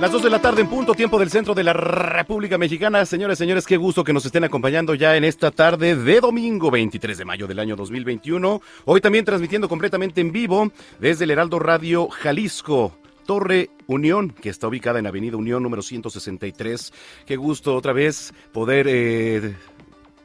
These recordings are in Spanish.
Las 2 de la tarde en punto, tiempo del centro de la República Mexicana. Señores, señores, qué gusto que nos estén acompañando ya en esta tarde de domingo 23 de mayo del año 2021. Hoy también transmitiendo completamente en vivo desde el Heraldo Radio Jalisco. Torre Unión, que está ubicada en Avenida Unión número 163. Qué gusto otra vez poder eh,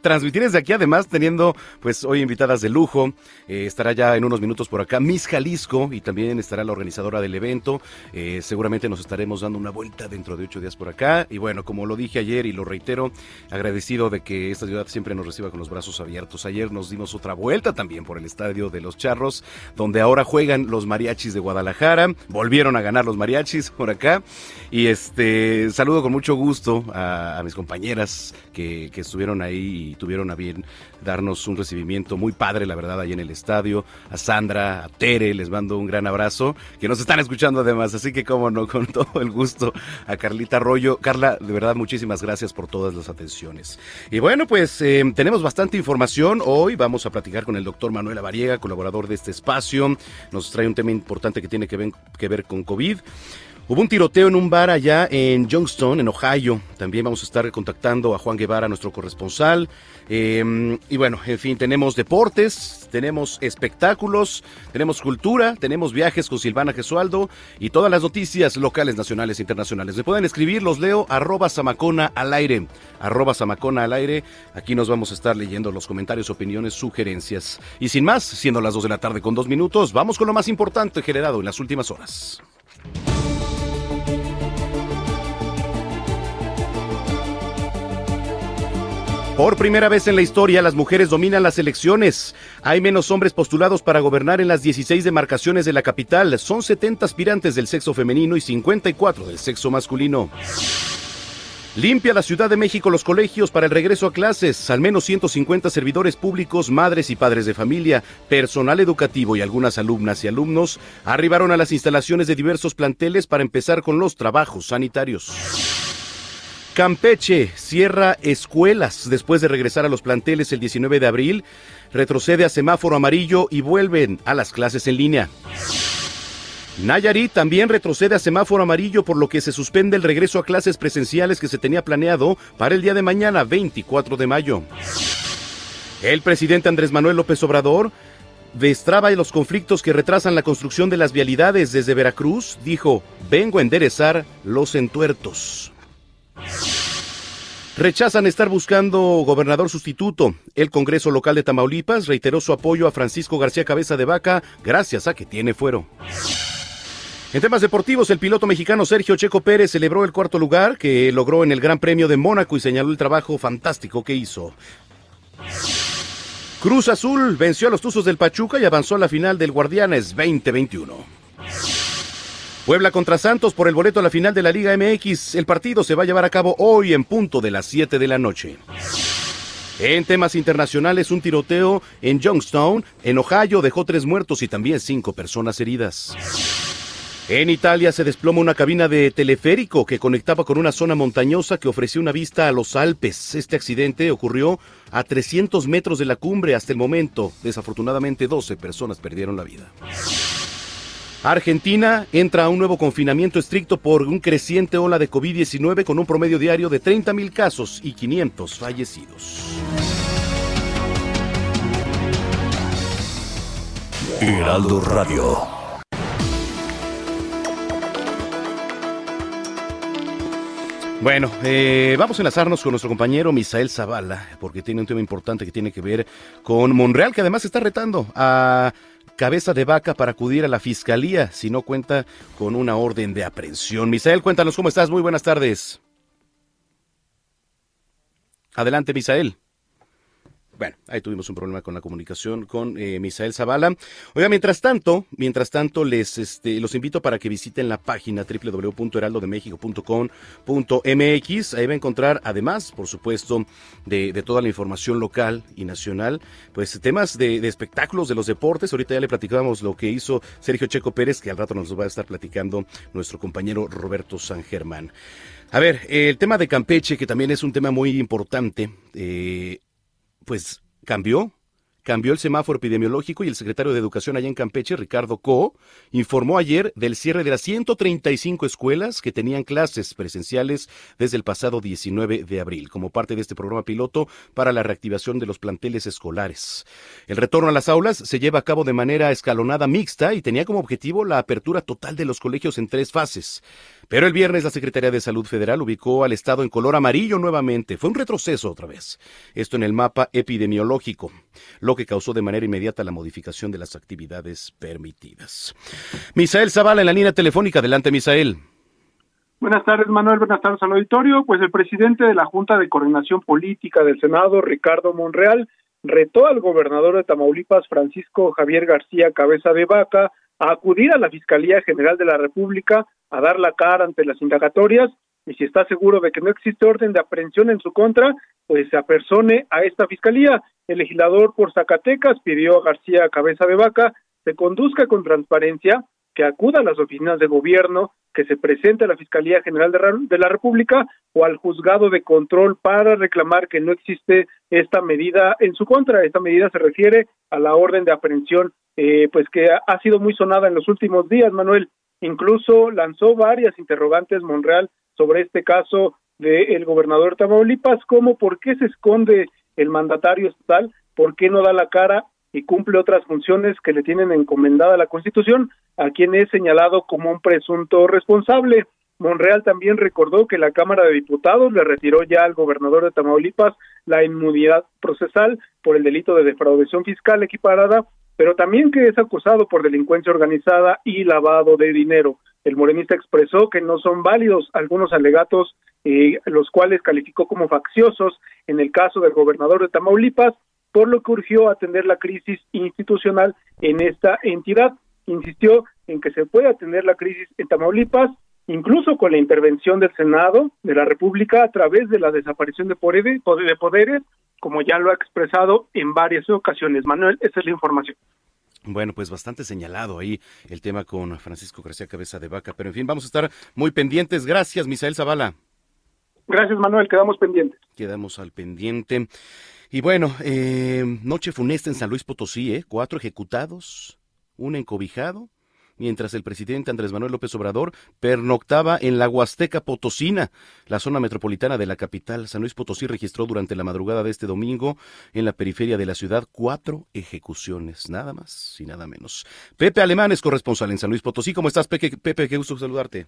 transmitir desde aquí, además teniendo pues hoy invitadas de lujo. Eh, estará ya en unos minutos por acá Miss Jalisco y también estará la organizadora del evento. Eh, seguramente nos estaremos dando una vuelta dentro de ocho días por acá. Y bueno, como lo dije ayer y lo reitero, agradecido de que esta ciudad siempre nos reciba con los brazos abiertos. Ayer nos dimos otra vuelta también por el estadio de los Charros, donde ahora juegan los mariachis de Guadalajara. Volvieron a ganar los mariachis por acá. Y este saludo con mucho gusto a, mis compañeras que, que estuvieron ahí tuvieron a bien darnos un recibimiento muy padre, la verdad, ahí en el estadio. A Sandra, a Tere, les mando un gran abrazo, que nos están escuchando además, así que como no, con todo el gusto. A Carlita Arroyo. Carla, de verdad, muchísimas gracias por todas las atenciones. Y bueno, pues eh, tenemos bastante información. Hoy vamos a platicar con el doctor Manuel Avariega, colaborador de este espacio. Nos trae un tema importante que tiene que ver, que ver con COVID. Hubo un tiroteo en un bar allá en Youngstown, en Ohio. También vamos a estar contactando a Juan Guevara, nuestro corresponsal. Em, y bueno, en fin, tenemos deportes, tenemos espectáculos, tenemos cultura, tenemos viajes con Silvana Gesualdo y todas las noticias locales, nacionales e internacionales. Me pueden escribir, los leo, arroba Samacona al aire, arroba Samacona al aire. Aquí nos vamos a estar leyendo los comentarios, opiniones, sugerencias. Y sin más, siendo las dos de la tarde con dos minutos, vamos con lo más importante generado en las últimas horas. Por primera vez en la historia, las mujeres dominan las elecciones. Hay menos hombres postulados para gobernar en las 16 demarcaciones de la capital. Son 70 aspirantes del sexo femenino y 54 del sexo masculino. Limpia la Ciudad de México los colegios para el regreso a clases. Al menos 150 servidores públicos, madres y padres de familia, personal educativo y algunas alumnas y alumnos arribaron a las instalaciones de diversos planteles para empezar con los trabajos sanitarios. Campeche cierra escuelas después de regresar a los planteles el 19 de abril, retrocede a semáforo amarillo y vuelven a las clases en línea. Nayarit también retrocede a semáforo amarillo por lo que se suspende el regreso a clases presenciales que se tenía planeado para el día de mañana 24 de mayo. El presidente Andrés Manuel López Obrador destraba los conflictos que retrasan la construcción de las vialidades desde Veracruz, dijo, vengo a enderezar los entuertos. Rechazan estar buscando gobernador sustituto. El Congreso local de Tamaulipas reiteró su apoyo a Francisco García Cabeza de Vaca gracias a que tiene fuero. En temas deportivos, el piloto mexicano Sergio Checo Pérez celebró el cuarto lugar que logró en el Gran Premio de Mónaco y señaló el trabajo fantástico que hizo. Cruz Azul venció a los Tuzos del Pachuca y avanzó a la final del Guardianes 2021. Puebla contra Santos por el boleto a la final de la Liga MX. El partido se va a llevar a cabo hoy en punto de las 7 de la noche. En temas internacionales, un tiroteo en Youngstown, en Ohio, dejó tres muertos y también cinco personas heridas. En Italia se desploma una cabina de teleférico que conectaba con una zona montañosa que ofrecía una vista a los Alpes. Este accidente ocurrió a 300 metros de la cumbre hasta el momento. Desafortunadamente 12 personas perdieron la vida. Argentina entra a un nuevo confinamiento estricto por un creciente ola de COVID-19 con un promedio diario de 30.000 casos y 500 fallecidos. Heraldo Radio. Bueno, eh, vamos a enlazarnos con nuestro compañero Misael Zavala, porque tiene un tema importante que tiene que ver con Monreal, que además está retando a cabeza de vaca para acudir a la fiscalía si no cuenta con una orden de aprehensión. Misael, cuéntanos cómo estás. Muy buenas tardes. Adelante, Misael. Bueno, ahí tuvimos un problema con la comunicación con eh, Misael Zavala. Oiga, mientras tanto, mientras tanto, les este, los invito para que visiten la página www.heraldodemexico.com.mx. Ahí va a encontrar, además, por supuesto, de, toda la información local y nacional, pues temas de, de, espectáculos, de los deportes. Ahorita ya le platicábamos lo que hizo Sergio Checo Pérez, que al rato nos va a estar platicando nuestro compañero Roberto San Germán. A ver, el tema de Campeche, que también es un tema muy importante. Eh, pues cambió. Cambió el semáforo epidemiológico y el secretario de Educación allá en Campeche, Ricardo Co, informó ayer del cierre de las 135 escuelas que tenían clases presenciales desde el pasado 19 de abril, como parte de este programa piloto para la reactivación de los planteles escolares. El retorno a las aulas se lleva a cabo de manera escalonada mixta y tenía como objetivo la apertura total de los colegios en tres fases. Pero el viernes la Secretaría de Salud Federal ubicó al estado en color amarillo nuevamente. Fue un retroceso otra vez. Esto en el mapa epidemiológico, lo que causó de manera inmediata la modificación de las actividades permitidas. Misael Zavala en la línea telefónica. Adelante, Misael. Buenas tardes, Manuel. Buenas tardes al auditorio. Pues el presidente de la Junta de Coordinación Política del Senado, Ricardo Monreal, retó al gobernador de Tamaulipas, Francisco Javier García Cabeza de Vaca, a acudir a la Fiscalía General de la República a dar la cara ante las indagatorias y si está seguro de que no existe orden de aprehensión en su contra, pues se apersone a esta fiscalía. El legislador por Zacatecas pidió a García Cabeza de Vaca se conduzca con transparencia, que acuda a las oficinas de gobierno, que se presente a la Fiscalía General de la República o al juzgado de control para reclamar que no existe esta medida en su contra. Esta medida se refiere a la orden de aprehensión eh, pues que ha sido muy sonada en los últimos días, Manuel. Incluso lanzó varias interrogantes Monreal sobre este caso del gobernador Tamaulipas, como por qué se esconde el mandatario estatal, por qué no da la cara y cumple otras funciones que le tienen encomendada la Constitución, a quien es señalado como un presunto responsable. Monreal también recordó que la Cámara de Diputados le retiró ya al gobernador de Tamaulipas la inmunidad procesal por el delito de defraudación fiscal equiparada pero también que es acusado por delincuencia organizada y lavado de dinero. El morenista expresó que no son válidos algunos alegatos, eh, los cuales calificó como facciosos en el caso del gobernador de Tamaulipas, por lo que urgió atender la crisis institucional en esta entidad. Insistió en que se puede atender la crisis en Tamaulipas, incluso con la intervención del Senado de la República a través de la desaparición de poderes, de poderes como ya lo ha expresado en varias ocasiones. Manuel, esa es la información. Bueno, pues bastante señalado ahí el tema con Francisco García Cabeza de Vaca, pero en fin, vamos a estar muy pendientes. Gracias, Misael Zavala. Gracias, Manuel, quedamos pendientes. Quedamos al pendiente. Y bueno, eh, noche funesta en San Luis Potosí, ¿eh? cuatro ejecutados, un encobijado mientras el presidente Andrés Manuel López Obrador pernoctaba en la Huasteca Potosina, la zona metropolitana de la capital. San Luis Potosí registró durante la madrugada de este domingo en la periferia de la ciudad cuatro ejecuciones, nada más y nada menos. Pepe Alemán es corresponsal en San Luis Potosí. ¿Cómo estás, Pepe? Pepe, qué gusto saludarte.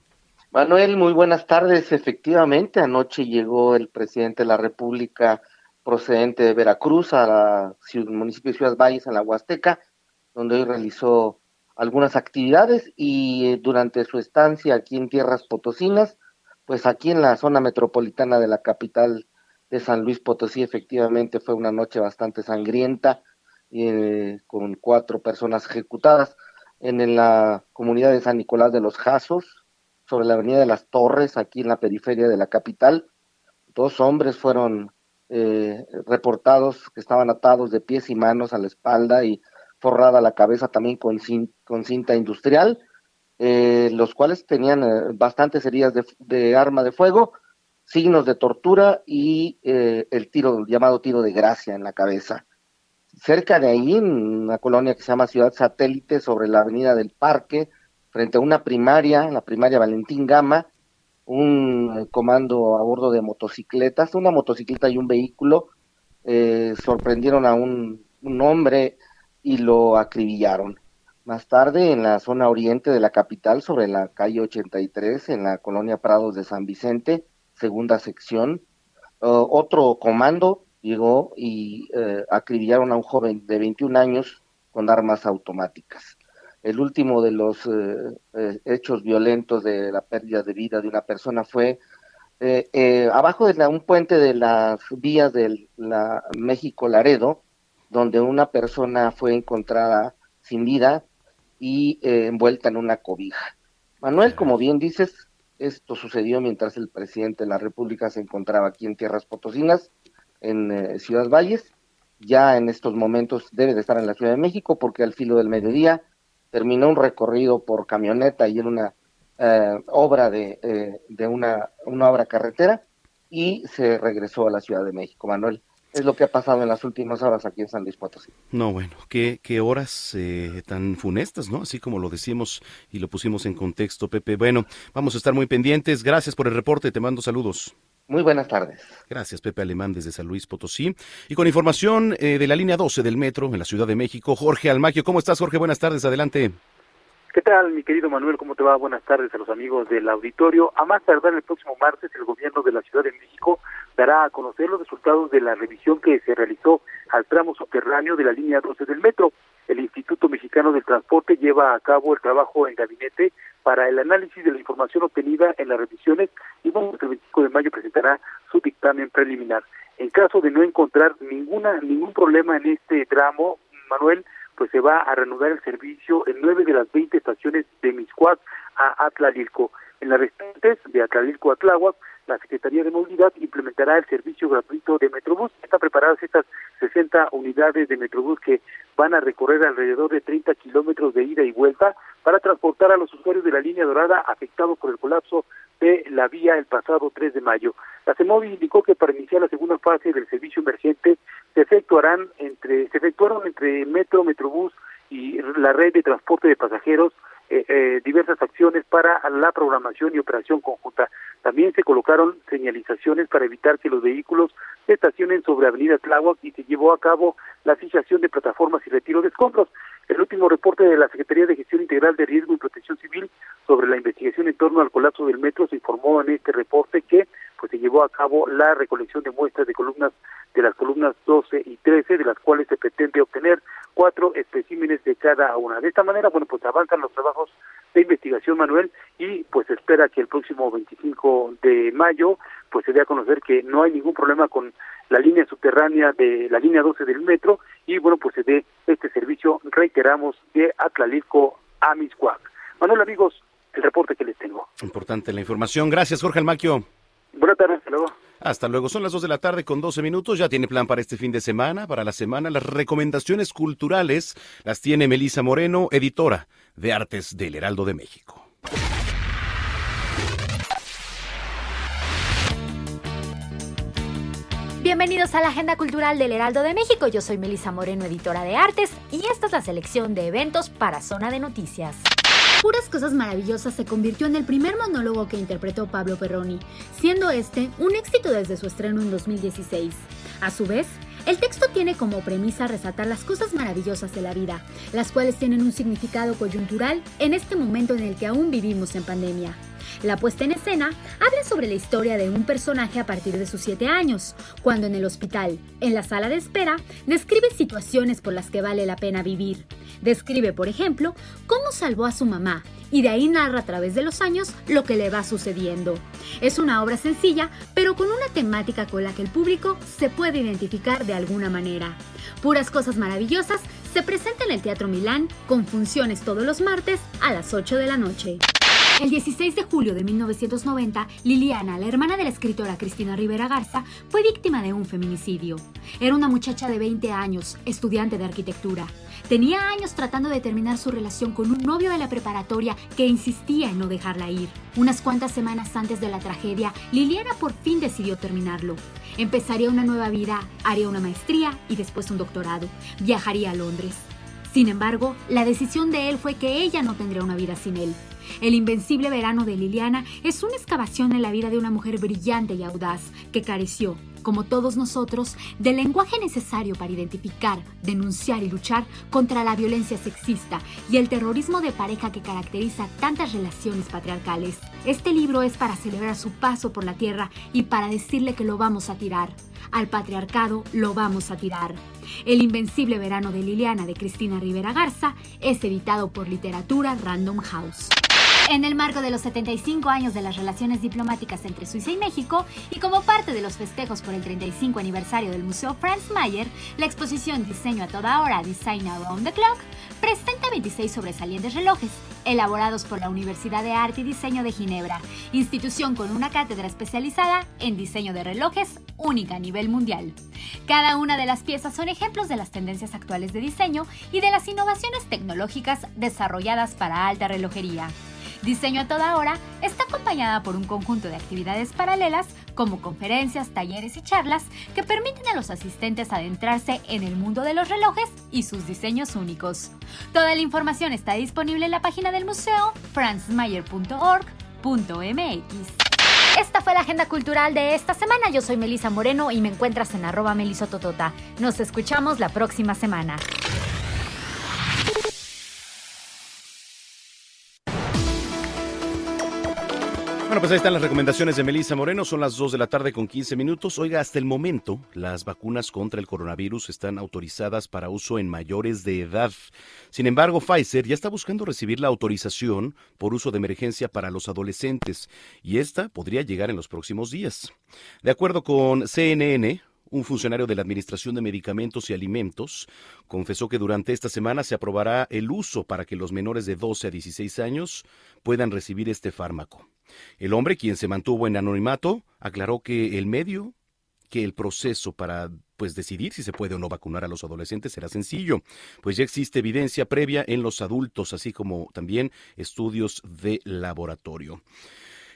Manuel, muy buenas tardes. Efectivamente, anoche llegó el presidente de la República procedente de Veracruz al municipio de Ciudad Valles, en la Huasteca, donde hoy realizó algunas actividades y eh, durante su estancia aquí en Tierras Potosinas, pues aquí en la zona metropolitana de la capital de San Luis Potosí efectivamente fue una noche bastante sangrienta eh, con cuatro personas ejecutadas en la comunidad de San Nicolás de los Jazos, sobre la avenida de las Torres, aquí en la periferia de la capital. Dos hombres fueron eh, reportados que estaban atados de pies y manos a la espalda y forrada la cabeza también con, con cinta industrial, eh, los cuales tenían eh, bastantes heridas de, arma de fuego, signos de tortura y eh, el tiro, llamado tiro de gracia en la cabeza. Cerca de ahí, en una colonia que se llama Ciudad Satélite, sobre la avenida del Parque, frente a una primaria, la primaria Valentín Gama, un comando a bordo de motocicletas, una motocicleta y un vehículo, sorprendieron a un hombre y lo acribillaron. Más tarde, en la zona oriente de la capital, sobre la calle 83, en la colonia Prados de San Vicente, segunda sección. otro comando llegó y eh, acribillaron a un joven de 21 años con armas automáticas. El último de los eh, eh, hechos violentos de la pérdida de vida de una persona fue abajo de un puente de las vías de la México Laredo, donde una persona fue encontrada sin vida y envuelta en una cobija. Manuel, como bien dices, esto sucedió mientras el presidente de la República se encontraba aquí en Tierras Potosinas en eh, Ciudad Valles. Ya en estos momentos debe de estar en la Ciudad de México porque al filo del mediodía terminó un recorrido por camioneta y en una eh, obra de, eh, de una obra carretera y se regresó a la Ciudad de México, Manuel es lo que ha pasado en las últimas horas aquí en San Luis Potosí. No, bueno, qué, qué horas tan funestas, ¿no? Así como lo decimos y lo pusimos en contexto, Pepe. Bueno, vamos a estar muy pendientes. Gracias por el reporte. Te mando saludos. Muy buenas tardes. Gracias, Pepe Alemán, desde San Luis Potosí. Y con información eh, de la línea 12 del metro en la Ciudad de México, Jorge Almaquio. ¿Cómo estás, Jorge? Buenas tardes, adelante. ¿Qué tal, mi querido Manuel? ¿Cómo te va? Buenas tardes a los amigos del auditorio. A más tardar el próximo martes, el gobierno de la Ciudad de México dará a conocer los resultados de la revisión que se realizó al tramo subterráneo de la línea 12 del metro. El Instituto Mexicano del Transporte lleva a cabo el trabajo en gabinete para el análisis de la información obtenida en las revisiones y el 25 de mayo presentará su dictamen preliminar. En caso de no encontrar ninguna ningún problema en este tramo, Manuel, pues se va a reanudar el servicio en nueve de las veinte estaciones de Miscuac a Atlalilco. En las restantes de Atlalilco a Tláhuac, la Secretaría de Movilidad implementará el servicio gratuito de Metrobús. Están preparadas estas 60 unidades de Metrobús que van a recorrer alrededor de 30 kilómetros de ida y vuelta para transportar a los usuarios de la línea dorada afectados por el colapso de la vía el pasado 3 de mayo. La CEMOVI indicó que para iniciar la segunda fase del servicio emergente se efectuarán entre se efectuaron entre Metro, Metrobús y la red de transporte de pasajeros eh, eh, diversas acciones para la programación y operación conjunta. También se colocaron señalizaciones para evitar que los vehículos estacionen sobre Avenida Tláhuac y se llevó a cabo la fijación de plataformas y retiro de escombros. El último reporte de la Secretaría de Gestión Integral de Riesgo y Protección Civil sobre la investigación en torno al colapso del metro se informó en este reporte que pues se llevó a cabo la recolección de muestras de columnas de las columnas 12 y 13, de las cuales se pretende obtener cuatro especímenes de cada una. De esta manera, bueno, pues avanzan los trabajos de investigación, Manuel, y pues espera que el próximo 25 de mayo, pues se dé a conocer que no hay ningún problema con la línea subterránea de la línea 12 del metro, y bueno, pues se dé este servicio, reiteramos, de Atlalisco a Miscuac. Manuel, amigos, el reporte que les tengo. Importante la información. Gracias, Jorge Almaquio. Buenas tardes, hasta luego. Hasta luego, son las 2 de la tarde con 12 minutos. Ya tiene plan para este fin de semana, para la semana. Las recomendaciones culturales las tiene Melisa Moreno, editora de Artes del Heraldo de México. Bienvenidos a la Agenda Cultural del Heraldo de México. Yo soy Melisa Moreno, editora de Artes, y esta es la selección de eventos para Zona de Noticias. Puras Cosas Maravillosas se convirtió en el primer monólogo que interpretó Pablo Perroni, siendo este un éxito desde su estreno en 2016. A su vez, el texto tiene como premisa resaltar las cosas maravillosas de la vida, las cuales tienen un significado coyuntural en este momento en el que aún vivimos en pandemia. La puesta en escena habla sobre la historia de un personaje a partir de sus 7 años, cuando en el hospital, en la sala de espera, describe situaciones por las que vale la pena vivir. Describe, por ejemplo, cómo salvó a su mamá y de ahí narra a través de los años lo que le va sucediendo. Es una obra sencilla, pero con una temática con la que el público se puede identificar de alguna manera. Puras Cosas Maravillosas se presenta en el Teatro Milán con funciones todos los martes a las 8 de la noche. El 16 de julio de 1990, Liliana, la hermana de la escritora Cristina Rivera Garza, fue víctima de un feminicidio. Era una muchacha de 20 años, estudiante de arquitectura. Tenía años tratando de terminar su relación con un novio de la preparatoria que insistía en no dejarla ir. Unas cuantas semanas antes de la tragedia, Liliana por fin decidió terminarlo. Empezaría una nueva vida, haría una maestría y después un doctorado. Viajaría a Londres. Sin embargo, la decisión de él fue que ella no tendría una vida sin él. El invencible verano de Liliana es una excavación en la vida de una mujer brillante y audaz que careció, como todos nosotros, del lenguaje necesario para identificar, denunciar y luchar contra la violencia sexista y el terrorismo de pareja que caracteriza tantas relaciones patriarcales. Este libro es para celebrar su paso por la tierra y para decirle que lo vamos a tirar. Al patriarcado lo vamos a tirar. El Invencible Verano de Liliana de Cristina Rivera Garza es editado por Literatura Random House. En el marco de los 75 años de las relaciones diplomáticas entre Suiza y México y como parte de los festejos por el 35 aniversario del Museo Franz Mayer, la exposición Diseño a toda hora, Design Around the Clock, presenta 26 sobresalientes relojes elaborados por la Universidad de Arte y Diseño de Ginebra, institución con una cátedra especializada en diseño de relojes única a nivel mundial. Cada una de las piezas son ejemplos de las tendencias actuales de diseño y de las innovaciones tecnológicas desarrolladas para alta relojería. Diseño a toda hora está acompañada por un conjunto de actividades paralelas como conferencias, talleres y charlas que permiten a los asistentes adentrarse en el mundo de los relojes y sus diseños únicos. Toda la información está disponible en la página del museo franzmayer.org.mx. Esta fue la agenda cultural de esta semana. Yo soy Melisa Moreno y me encuentras en arroba melisototota. Nos escuchamos la próxima semana. Bueno, pues ahí están las recomendaciones de Melissa Moreno. Son las 2 de la tarde con 15 minutos. Oiga, hasta el momento, las vacunas contra el coronavirus están autorizadas para uso en mayores de edad. Sin embargo, Pfizer ya está buscando recibir la autorización por uso de emergencia para los adolescentes y esta podría llegar en los próximos días. De acuerdo con CNN, un funcionario de la Administración de Medicamentos y Alimentos confesó que durante esta semana se aprobará el uso para que los menores de 12 a 16 años puedan recibir este fármaco. El hombre, quien se mantuvo en anonimato, aclaró que el medio, que el proceso para pues decidir si se puede o no vacunar a los adolescentes será sencillo, pues ya existe evidencia previa en los adultos, así como también estudios de laboratorio.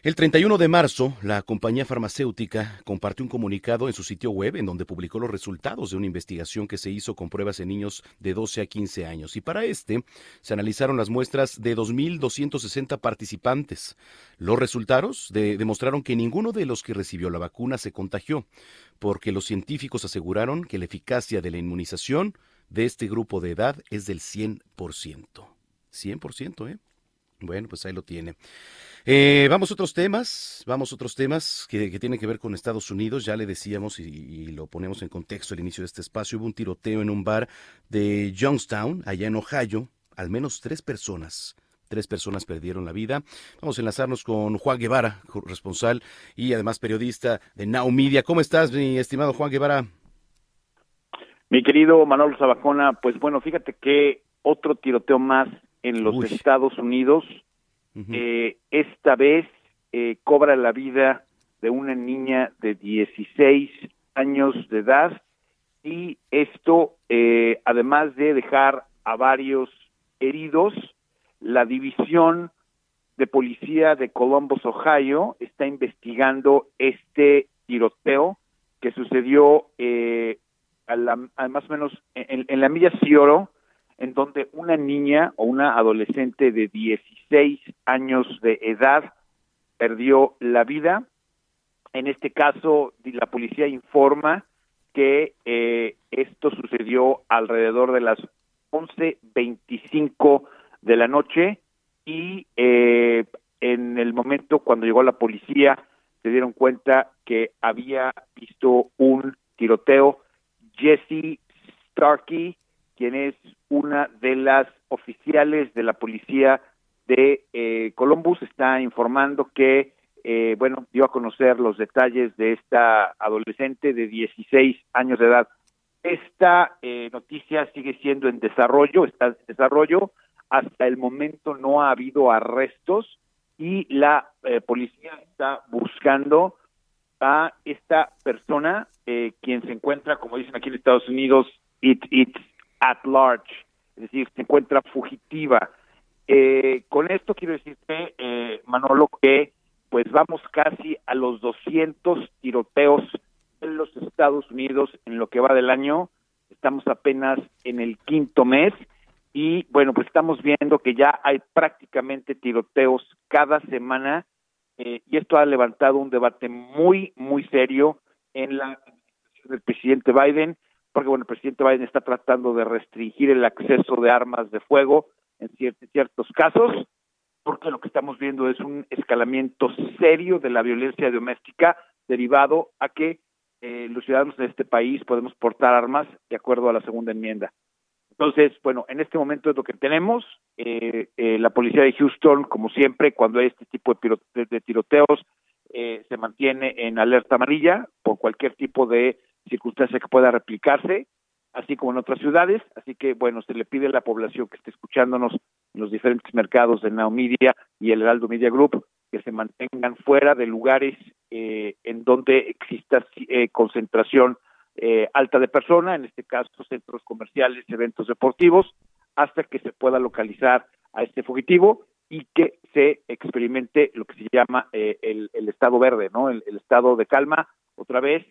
El 31 de marzo, la compañía farmacéutica compartió un comunicado en su sitio web en donde publicó los resultados de una investigación que se hizo con pruebas en niños de 12 a 15 años. Y para este, se analizaron las muestras de 2.260 participantes. Los resultados demostraron que ninguno de los que recibió la vacuna se contagió, porque los científicos aseguraron que la eficacia de la inmunización de este grupo de edad es del 100%. 100%, ¿eh? Bueno, pues ahí lo tiene. Eh, vamos a otros temas, vamos a otros temas que, tienen que ver con Estados Unidos. Ya le decíamos y, lo ponemos en contexto al inicio de este espacio. Hubo un tiroteo en un bar de Youngstown, allá en Ohio. Al menos tres personas, tres personas perdieron la vida. Vamos a enlazarnos con Juan Guevara, responsable y además periodista de Now Media. ¿Cómo estás, mi estimado Juan Guevara? Mi querido Manolo Sabacona, pues bueno, fíjate que otro tiroteo más en los Estados Unidos eh, esta vez eh, cobra la vida de una niña de 16 años de edad y esto, eh, además de dejar a varios heridos, la división de policía de Columbus, Ohio, está investigando este tiroteo que sucedió a, la, más o menos en, en la milla Cioro, en donde una niña o una adolescente de 16 años de edad perdió la vida. En este caso, la policía informa que eh, esto sucedió alrededor de las 11.25 de la noche y eh, en el momento cuando llegó la policía se dieron cuenta que había visto un tiroteo. Jesse Starkey, quien es una de las oficiales de la policía de eh, Columbus, está informando que, eh, bueno, dio a conocer los detalles de esta adolescente de 16 años de edad. Esta eh, noticia sigue siendo en desarrollo, está en desarrollo. Hasta el momento no ha habido arrestos y la eh, policía está buscando a esta persona, quien se encuentra, como dicen aquí en Estados Unidos, it, it's at large, es decir, se encuentra fugitiva. Eh, con esto quiero decirte, eh, Manolo, que pues vamos casi a los 200 tiroteos en los Estados Unidos en lo que va del año. Estamos apenas en el quinto mes y bueno, pues estamos viendo que ya hay prácticamente tiroteos cada semana eh, y esto ha levantado un debate muy, muy serio en la del presidente Biden, porque bueno, el presidente Biden está tratando de restringir el acceso de armas de fuego en ciertos casos, porque lo que estamos viendo es un escalamiento serio de la violencia doméstica derivado a que eh, los ciudadanos de este país podemos portar armas de acuerdo a la segunda enmienda. Entonces, bueno, en este momento es lo que tenemos. Eh, eh, la policía de Houston, como siempre, cuando hay este tipo de, tiroteos, se mantiene en alerta amarilla por cualquier tipo de circunstancia que pueda replicarse, así como en otras ciudades. Así que, bueno, se le pide a la población que esté escuchándonos en los diferentes mercados de Now Media y el Heraldo Media Group que se mantengan fuera de lugares eh, en donde exista eh, concentración eh, alta de personas, en este caso centros comerciales, eventos deportivos, hasta que se pueda localizar a este fugitivo y que se experimente lo que se llama el, estado verde, ¿no? El, estado de calma otra vez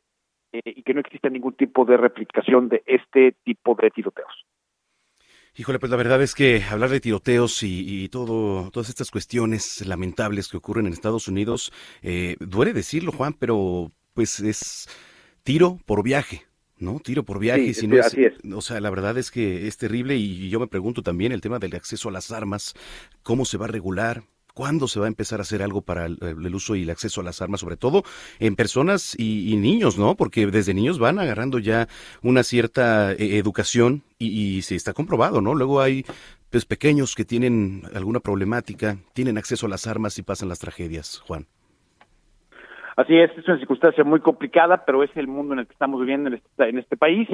y que no exista ningún tipo de replicación de este tipo de tiroteos. Híjole, pues la verdad es que hablar de tiroteos y, todo, todas estas cuestiones lamentables que ocurren en Estados Unidos, eh, duele decirlo, Juan, pero pues es tiro por viaje. ¿No? Tiro por viaje, si no es, o sea, la verdad es que es terrible y yo me pregunto también el tema del acceso a las armas, cómo se va a regular, ¿Cuándo se va a empezar a hacer algo para el, uso y el acceso a las armas, sobre todo en personas y, niños, ¿no? Porque desde niños van agarrando ya una cierta eh, educación y, se está comprobado, ¿no? Luego hay pues, pequeños que tienen alguna problemática, tienen acceso a las armas y pasan las tragedias, Juan. Así es, es una circunstancia muy complicada, pero es el mundo en el que estamos viviendo en este, en este país.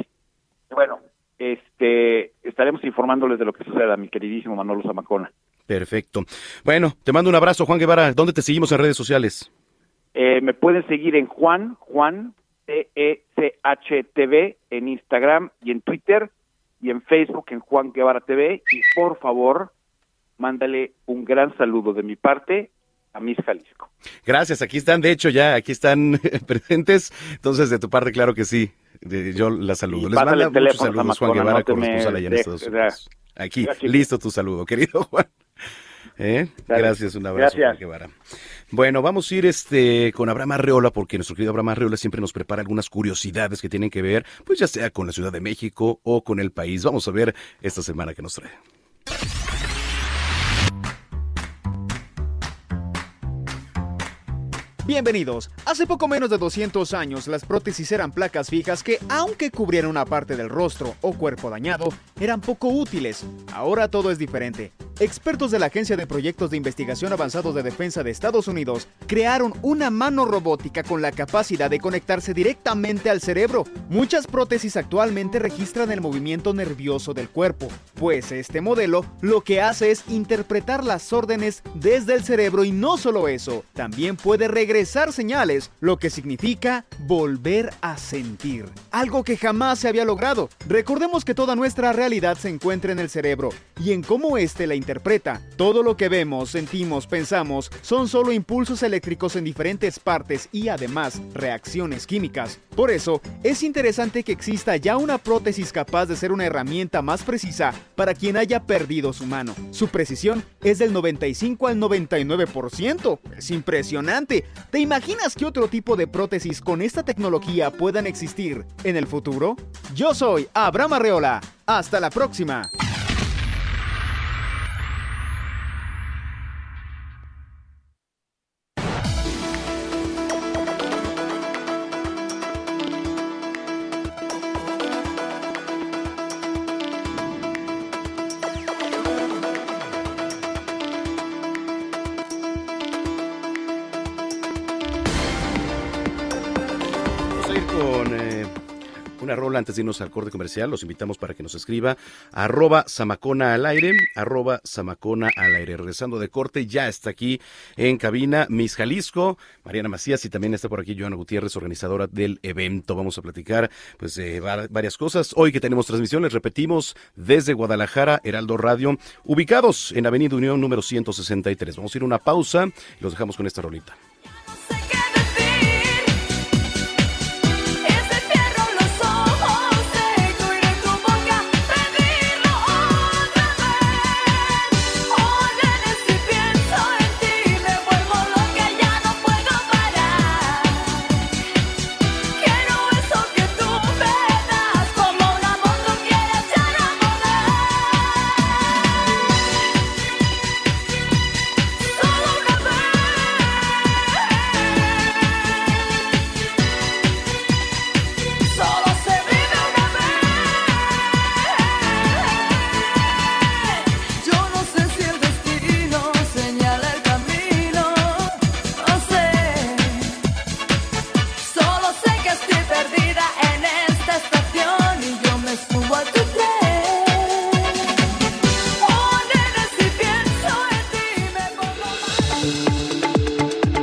Bueno, este, estaremos informándoles de lo que suceda, mi queridísimo Manolo Zamacona. Perfecto. Bueno, te mando un abrazo, Juan Guevara. ¿Dónde te seguimos en redes sociales? Eh, me pueden seguir en Juan, Juan, T-E-C-H-T-V, en Instagram y en Twitter y en Facebook en Juan Guevara TV. Y por favor, mándale un gran saludo de mi parte a Miss Jalisco. Gracias, aquí están, de hecho ya, aquí están presentes. Entonces, de tu parte, claro que sí. yo la saludo. Les manda muchos saludos, Juan Guevara, corresponsal allá en Estados Unidos. Aquí, listo tu saludo, querido Juan. ¿Eh? Gracias, un abrazo, Guevara. Bueno, vamos a ir este con Abraham Arreola, porque nuestro querido Abraham Arreola siempre nos prepara algunas curiosidades que tienen que ver, pues ya sea con la Ciudad de México o con el país. Vamos a ver esta semana que nos trae. Bienvenidos. Hace poco menos de 200 años, las prótesis eran placas fijas que, aunque cubrieran una parte del rostro o cuerpo dañado, eran poco útiles. Ahora todo es diferente. Expertos de la Agencia de Proyectos de Investigación Avanzados de Defensa de Estados Unidos crearon una mano robótica con la capacidad de conectarse directamente al cerebro. Muchas prótesis actualmente registran el movimiento nervioso del cuerpo, pues este modelo lo que hace es interpretar las órdenes desde el cerebro y no solo eso, también puede regresar señales, lo que significa volver a sentir. Algo que jamás se había logrado. Recordemos que toda nuestra realidad se encuentra en el cerebro y en cómo éste la interpreta. Todo lo que vemos, sentimos, pensamos son solo impulsos eléctricos en diferentes partes y además reacciones químicas. Por eso, es interesante que exista ya una prótesis capaz de ser una herramienta más precisa para quien haya perdido su mano. Su precisión es del 95 al 99%. Es impresionante. ¿Te imaginas que otro tipo de prótesis con esta tecnología puedan existir en el futuro? Yo soy Abraham Arreola. Hasta la próxima. Antes de irnos al corte comercial, los invitamos para que nos escriba arroba Samacona al aire, arroba Samacona al aire. Regresando de corte, ya está aquí en cabina Miss Jalisco, Mariana Macías y también está por aquí Joana Gutiérrez, organizadora del evento. Vamos a platicar pues varias cosas. Hoy que tenemos transmisiones, repetimos, desde Guadalajara, Heraldo Radio, ubicados en Avenida Unión número 163. Vamos a ir a una pausa y los dejamos con esta rolita.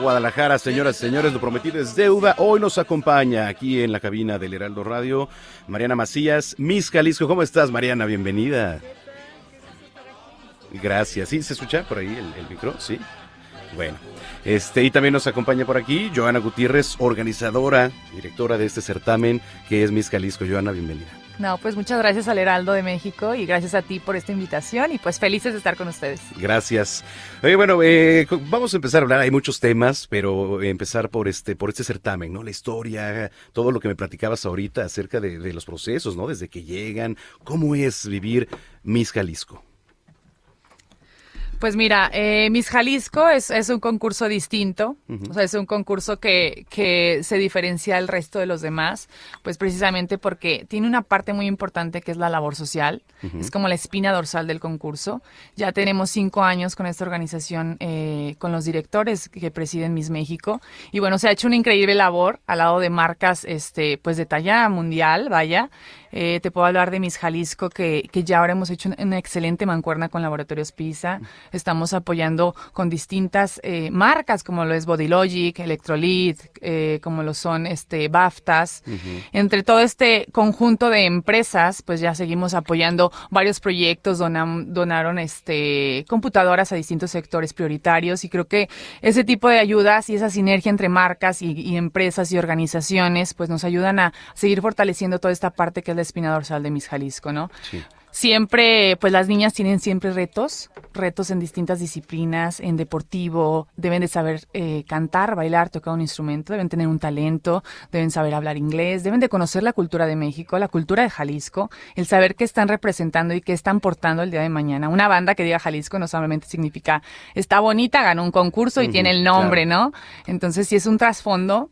Guadalajara, señoras y señores, lo prometido es deuda. Hoy nos acompaña aquí en la cabina del Heraldo Radio Mariana Macías, Miss Jalisco. ¿Cómo estás, Mariana? Bienvenida. Gracias. ¿Sí se escucha por ahí el, el micro? Sí. Bueno, este y también nos acompaña por aquí Joana Gutiérrez, organizadora, directora de este certamen que es Miss Jalisco. Joana, bienvenida. No, pues muchas gracias al Heraldo de México y gracias a ti por esta invitación y pues felices de estar con ustedes. Gracias. Oye, bueno, eh, vamos a empezar a hablar. Hay muchos temas, pero empezar por este, por este certamen, ¿no? La historia, todo lo que me platicabas ahorita acerca de, de los procesos, ¿no? Desde que llegan, cómo es vivir Miss Jalisco. Pues mira, eh, Miss Jalisco es, es un concurso distinto, o sea, es un concurso que, que se diferencia al resto de los demás, pues precisamente porque tiene una parte muy importante que es la labor social, es como la espina dorsal del concurso. Ya tenemos cinco años con esta organización, eh, con los directores que presiden Miss México, y bueno, se ha hecho una increíble labor al lado de marcas, este, pues de talla mundial, vaya. Eh, te puedo hablar de Miss Jalisco, que, que ya ahora hemos hecho una, una excelente mancuerna con Laboratorios PISA. Estamos apoyando con distintas eh, marcas, como lo es Bodylogic, Electrolit, eh, como lo son este BAFTAs. Entre todo este conjunto de empresas, pues ya seguimos apoyando varios proyectos, donam- donaron este computadoras a distintos sectores prioritarios y creo que ese tipo de ayudas y esa sinergia entre marcas y, y empresas y organizaciones, pues nos ayudan a seguir fortaleciendo toda esta parte que es la espina dorsal de Miss Jalisco, ¿no? Siempre, pues las niñas tienen siempre retos, retos en distintas disciplinas, en deportivo, deben de saber eh, cantar, bailar, tocar un instrumento, deben tener un talento, deben saber hablar inglés, deben de conocer la cultura de México, la cultura de Jalisco, el saber qué están representando y qué están portando el día de mañana. Una banda que diga Jalisco no solamente significa está bonita, ganó un concurso y tiene el nombre, claro. ¿no? Entonces, sí es un trasfondo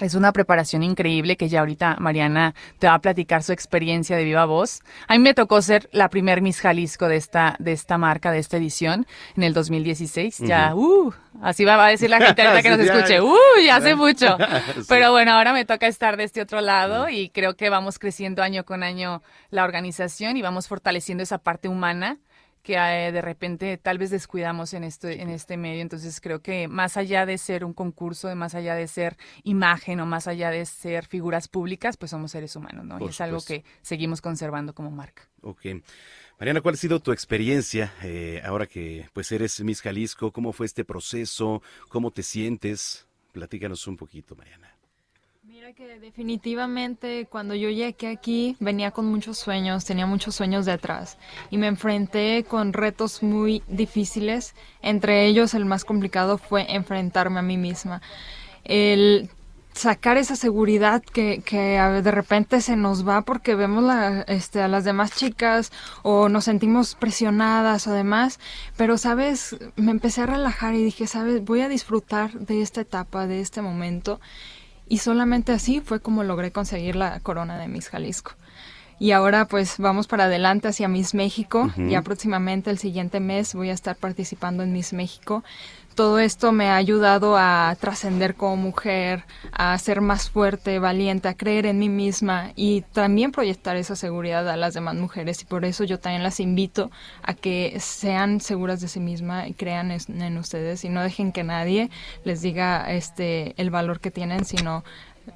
es una preparación increíble que ya ahorita Mariana te va a platicar su experiencia de viva voz. A mí me tocó ser la primer Miss Jalisco de esta, de esta marca, de esta edición, en el 2016. Ya, uh, así va a decir la gente ahorita que nos escuche, uh, ya hace mucho. Pero bueno, ahora me toca estar de este otro lado y creo que vamos creciendo año con año la organización y vamos fortaleciendo esa parte humana que eh, de repente tal vez descuidamos en este, en este medio. Entonces creo que más allá de ser un concurso, de más allá de ser imagen o más allá de ser figuras públicas, pues somos seres humanos, ¿no? Por y es algo que seguimos conservando como marca. Ok. Mariana, ¿cuál ha sido tu experiencia eh, ahora que pues eres Miss Jalisco? ¿Cómo fue este proceso? ¿Cómo te sientes? Platícanos un poquito, Mariana. Definitivamente cuando yo llegué aquí venía con muchos sueños, tenía muchos sueños detrás y me enfrenté con retos muy difíciles. Entre ellos el más complicado fue enfrentarme a mí misma. El sacar esa seguridad que, que de repente se nos va porque vemos este, a las demás chicas o nos sentimos presionadas o demás, pero sabes, me empecé a relajar y dije, sabes, voy a disfrutar de esta etapa, de este momento y solamente así fue como logré conseguir la corona de Miss Jalisco. Y ahora pues vamos para adelante hacia Miss México. Ujú. Ya próximamente el siguiente mes voy a estar participando en Miss México. Todo esto me ha ayudado a trascender como mujer, a ser más fuerte, valiente, a creer en mí misma y también proyectar esa seguridad a las demás mujeres. Y por eso yo también las invito a que sean seguras de sí misma y crean es- en ustedes y no dejen que nadie les diga este el valor que tienen, sino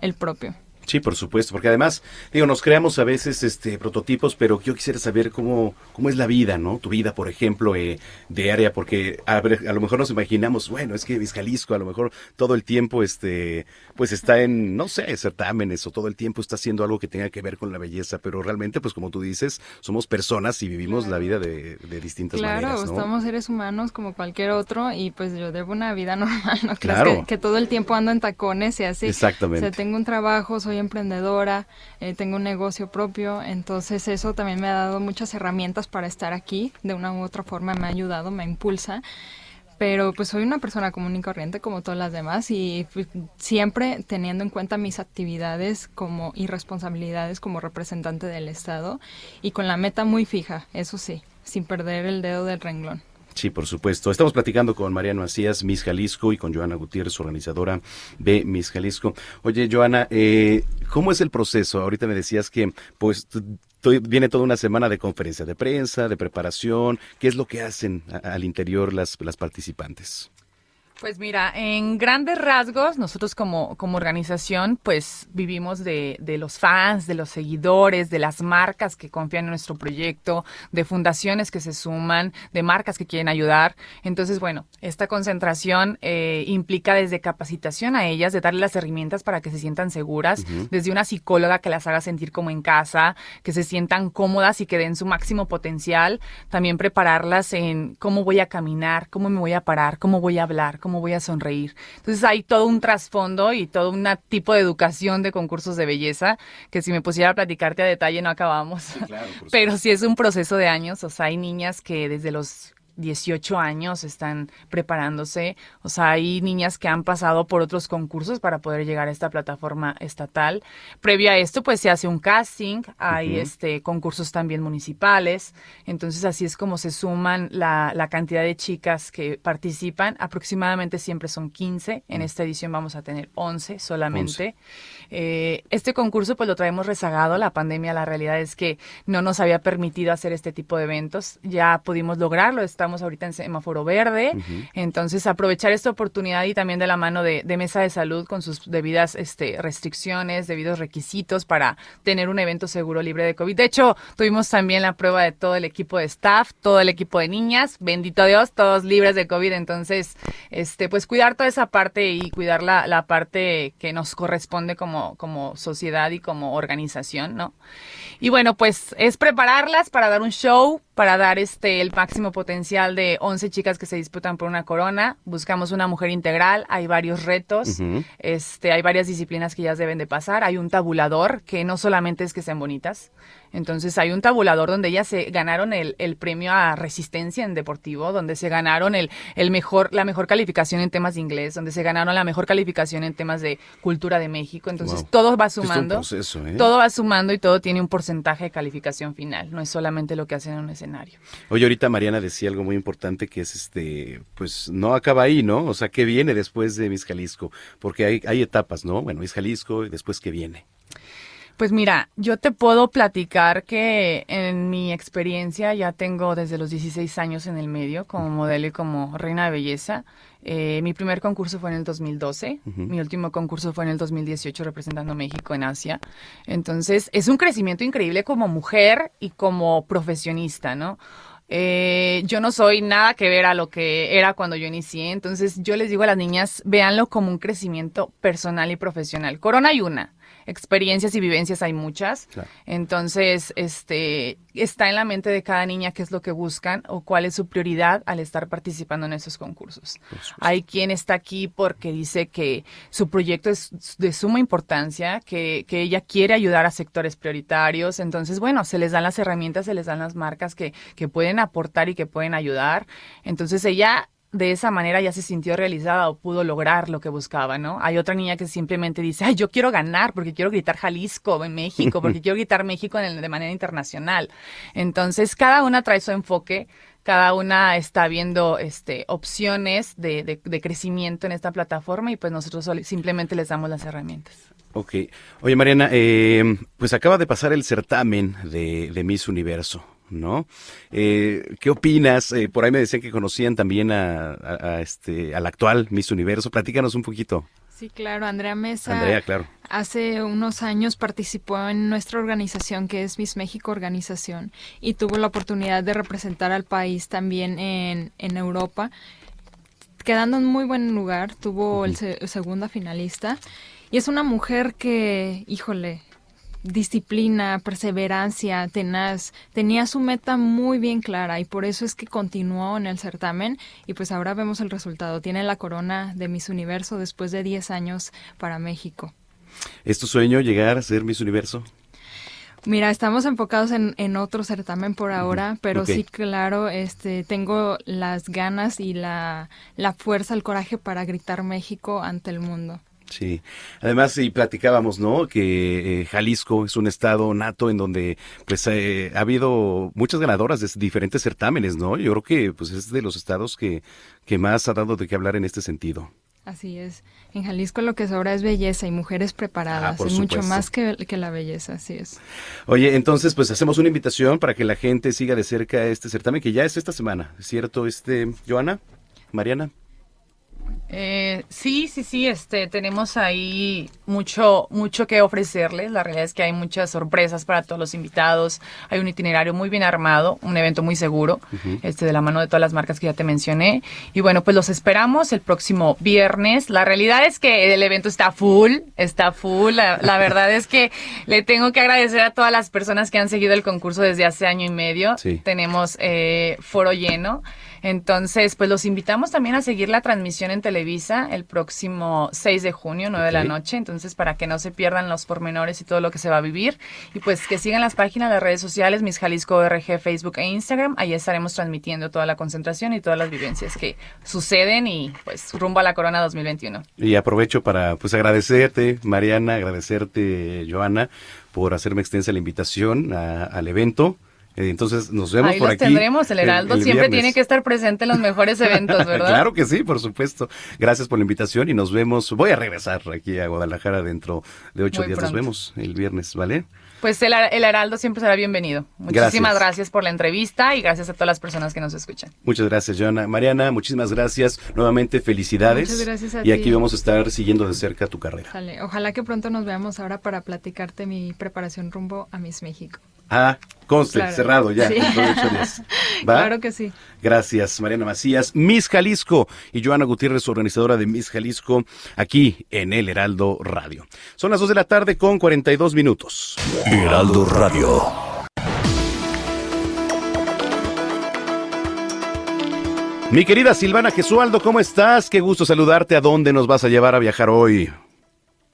el propio. Sí, por supuesto, porque además, digo, nos creamos a veces este prototipos, pero yo quisiera saber cómo, cómo es la vida, ¿no? Tu vida, por ejemplo, eh, de área, porque a, ver, a lo mejor nos imaginamos, bueno, es que Miss Jalisco a lo mejor todo el tiempo, este, pues está en, no sé, certámenes o todo el tiempo está haciendo algo que tenga que ver con la belleza, pero realmente, pues como tú dices, somos personas y vivimos la vida de, de distintas Claro, maneras, ¿no? estamos seres humanos como cualquier otro y pues yo debo una vida normal, no Claro. que, que todo el tiempo ando en tacones y así. Exactamente. O sea, tengo un trabajo, soy soy emprendedora, eh, tengo un negocio propio, entonces eso también me ha dado muchas herramientas para estar aquí, de una u otra forma me ha ayudado, me impulsa pero pues soy una persona común y corriente como todas las demás y pues, siempre teniendo en cuenta mis actividades como y responsabilidades como representante del Estado y con la meta muy fija, eso sí, sin perder el dedo del renglón. Sí, por supuesto. Estamos platicando con Mariano Macías, Miss Jalisco, y con Joana Gutiérrez, organizadora de Miss Jalisco. Oye, Joana, eh, ¿cómo es el proceso? Ahorita me decías que pues viene toda una semana de conferencia de prensa, de preparación. ¿Qué es lo que hacen al interior las, las participantes? Pues mira, en grandes rasgos, nosotros como, como organización, pues vivimos de, de, los fans, de los seguidores, de las marcas que confían en nuestro proyecto, de fundaciones que se suman, de marcas que quieren ayudar. Entonces, bueno, esta concentración eh, implica desde capacitación a ellas, de darle las herramientas para que se sientan seguras, desde una psicóloga que las haga sentir como en casa, que se sientan cómodas y que den su máximo potencial. También prepararlas en cómo voy a caminar, cómo me voy a parar, cómo voy a hablar, cómo voy a sonreír. Entonces hay todo un trasfondo y todo un tipo de educación de concursos de belleza que si me pusiera a platicarte a detalle no acabamos. Pero sí es un proceso de años, o sea, hay niñas que desde los 18 años están preparándose. O sea, hay niñas que han pasado por otros concursos para poder llegar a esta plataforma estatal. Previo a esto, pues se hace un casting, hay este concursos también municipales. Entonces, así es como se suman la, la cantidad de chicas que participan. Aproximadamente siempre son 15. En esta edición vamos a tener 11 solamente. Eh, este concurso, pues lo traemos rezagado. La pandemia, la realidad es que no nos había permitido hacer este tipo de eventos. Ya pudimos lograrlo estamos ahorita en semáforo verde. Entonces, aprovechar esta oportunidad y también de la mano de, Mesa de Salud con sus debidas este, restricciones, debidos requisitos para tener un evento seguro libre de COVID. De hecho, tuvimos también la prueba de todo el equipo de staff, todo el equipo de niñas, bendito Dios, todos libres de COVID. Entonces, este, pues cuidar toda esa parte y cuidar la, la parte que nos corresponde como, como sociedad y como organización, ¿no? Y bueno, pues es prepararlas para dar un show, para dar este el máximo potencial de 11 chicas que se disputan por una corona. Buscamos una mujer integral, hay varios retos, este hay varias disciplinas que ellas deben de pasar, hay un tabulador que no solamente es que sean bonitas, entonces hay un tabulador donde ellas se ganaron el, el premio a resistencia en deportivo, donde se ganaron el, el mejor, la mejor calificación en temas de inglés, donde se ganaron la mejor calificación en temas de cultura de México. Entonces todo va sumando. ¿eh? Todo va sumando y todo tiene un porcentaje de calificación final. No es solamente lo que hacen en un escenario. Oye, ahorita Mariana decía algo muy importante que es este, pues no acaba ahí, ¿no? O sea, ¿qué viene después de Miss Jalisco? Porque hay, hay etapas, ¿no? Bueno, Miss Jalisco y después ¿qué viene? Pues mira, yo te puedo platicar que en mi experiencia ya tengo desde los 16 años en el medio como modelo y como reina de belleza. Eh, mi primer concurso fue en el 2012, mi último concurso fue en el 2018 representando México en Asia. Entonces, es un crecimiento increíble como mujer y como profesionista, ¿no? Eh, yo no soy nada que ver a lo que era cuando yo inicié, entonces yo les digo a las niñas, véanlo como un crecimiento personal y profesional. Corona hay una experiencias y vivencias hay muchas. Entonces, este, está en la mente de cada niña qué es lo que buscan o cuál es su prioridad al estar participando en esos concursos. Hay quien está aquí porque dice que su proyecto es de suma importancia, que, que ella quiere ayudar a sectores prioritarios. Entonces, bueno, se les dan las herramientas, se les dan las marcas que, que pueden aportar y que pueden ayudar. Entonces, ella de esa manera ya se sintió realizada o pudo lograr lo que buscaba, ¿no? Hay otra niña que simplemente dice, ay, yo quiero ganar porque quiero gritar Jalisco en México, porque quiero gritar México en de manera internacional. Entonces, cada una trae su enfoque, cada una está viendo este, opciones de, de, crecimiento en esta plataforma y pues nosotros simplemente les damos las herramientas. Ok. Oye, Mariana, eh, pues acaba de pasar el certamen de, de Miss Universo. ¿No? Eh, ¿Qué opinas? Eh, por ahí me decían que conocían también a, este, al actual Miss Universo. Platícanos un poquito. Sí, claro, Andrea Mesa. Andrea, claro. Hace unos años participó en nuestra organización que es Miss México Organización y tuvo la oportunidad de representar al país también en, en Europa, quedando en muy buen lugar, tuvo el segunda finalista y es una mujer que, híjole, disciplina, perseverancia, tenaz, tenía su meta muy bien clara y por eso es que continuó en el certamen y pues ahora vemos el resultado. Tiene la corona de Miss Universo después de 10 años para México. ¿Es tu sueño llegar a ser Miss Universo? Mira, estamos enfocados en, en otro certamen por ahora, pero sí, claro, este, tengo las ganas y la, la fuerza, el coraje para gritar México ante el mundo. Sí, además y platicábamos, ¿no? Que eh, Jalisco es un estado nato en donde pues eh, ha habido muchas ganadoras de diferentes certámenes, ¿no? Yo creo que pues es de los estados que, que más ha dado de qué hablar en este sentido. Así es. En Jalisco lo que sobra es belleza y mujeres preparadas. Ah, es mucho más que, que, la belleza, así es. Oye, entonces pues hacemos una invitación para que la gente siga de cerca este certamen que ya es esta semana, ¿cierto, este, Joana? Mariana. Eh, sí, sí, sí, este, tenemos ahí mucho, mucho que ofrecerles. La realidad es que hay muchas sorpresas para todos los invitados. Hay un itinerario muy bien armado, un evento muy seguro, este, de la mano de todas las marcas que ya te mencioné. Y bueno, pues los esperamos el próximo viernes. La realidad es que el evento está full, está full. La, verdad es que le tengo que agradecer a todas las personas que han seguido el concurso desde hace año y medio. Tenemos eh, foro lleno. Entonces, pues los invitamos también a seguir la transmisión en televisa el próximo 6 de junio, 9 de la noche. Entonces, para que no se pierdan los pormenores y todo lo que se va a vivir. Y pues que sigan las páginas, las redes sociales, Miss Jalisco RG, Facebook e Instagram. Ahí estaremos transmitiendo toda la concentración y todas las vivencias que suceden y pues rumbo a la Corona 2021. Y aprovecho para pues agradecerte, Mariana, agradecerte, Joana, por hacerme extensa la invitación al evento. Eh, entonces nos vemos Ahí por los tendremos, el Heraldo siempre tiene que estar presente en los mejores eventos, ¿verdad? claro que sí, por supuesto. Gracias por la invitación y nos vemos. Voy a regresar aquí a Guadalajara dentro de ocho días. Nos vemos el viernes, ¿vale? Pues el, Heraldo siempre será bienvenido. Muchísimas gracias. por la entrevista y gracias a todas las personas que nos escuchan. Muchas gracias, Joana. Mariana, muchísimas gracias. Nuevamente, felicidades. Muchas gracias a y aquí vamos a estar siguiendo de cerca tu carrera. Ojalá que pronto nos veamos ahora para platicarte mi preparación rumbo a Miss México. Ah, conste, cerrado ya. Claro que sí. Gracias, Mariana Macías, Miss Jalisco y Joana Gutiérrez, organizadora de Miss Jalisco, aquí en El Heraldo Radio. Son las 2 de la tarde con 42 minutos. Heraldo Radio. Mi querida Silvana Gesualdo, ¿cómo estás? Qué gusto saludarte. ¿A dónde nos vas a llevar a viajar hoy?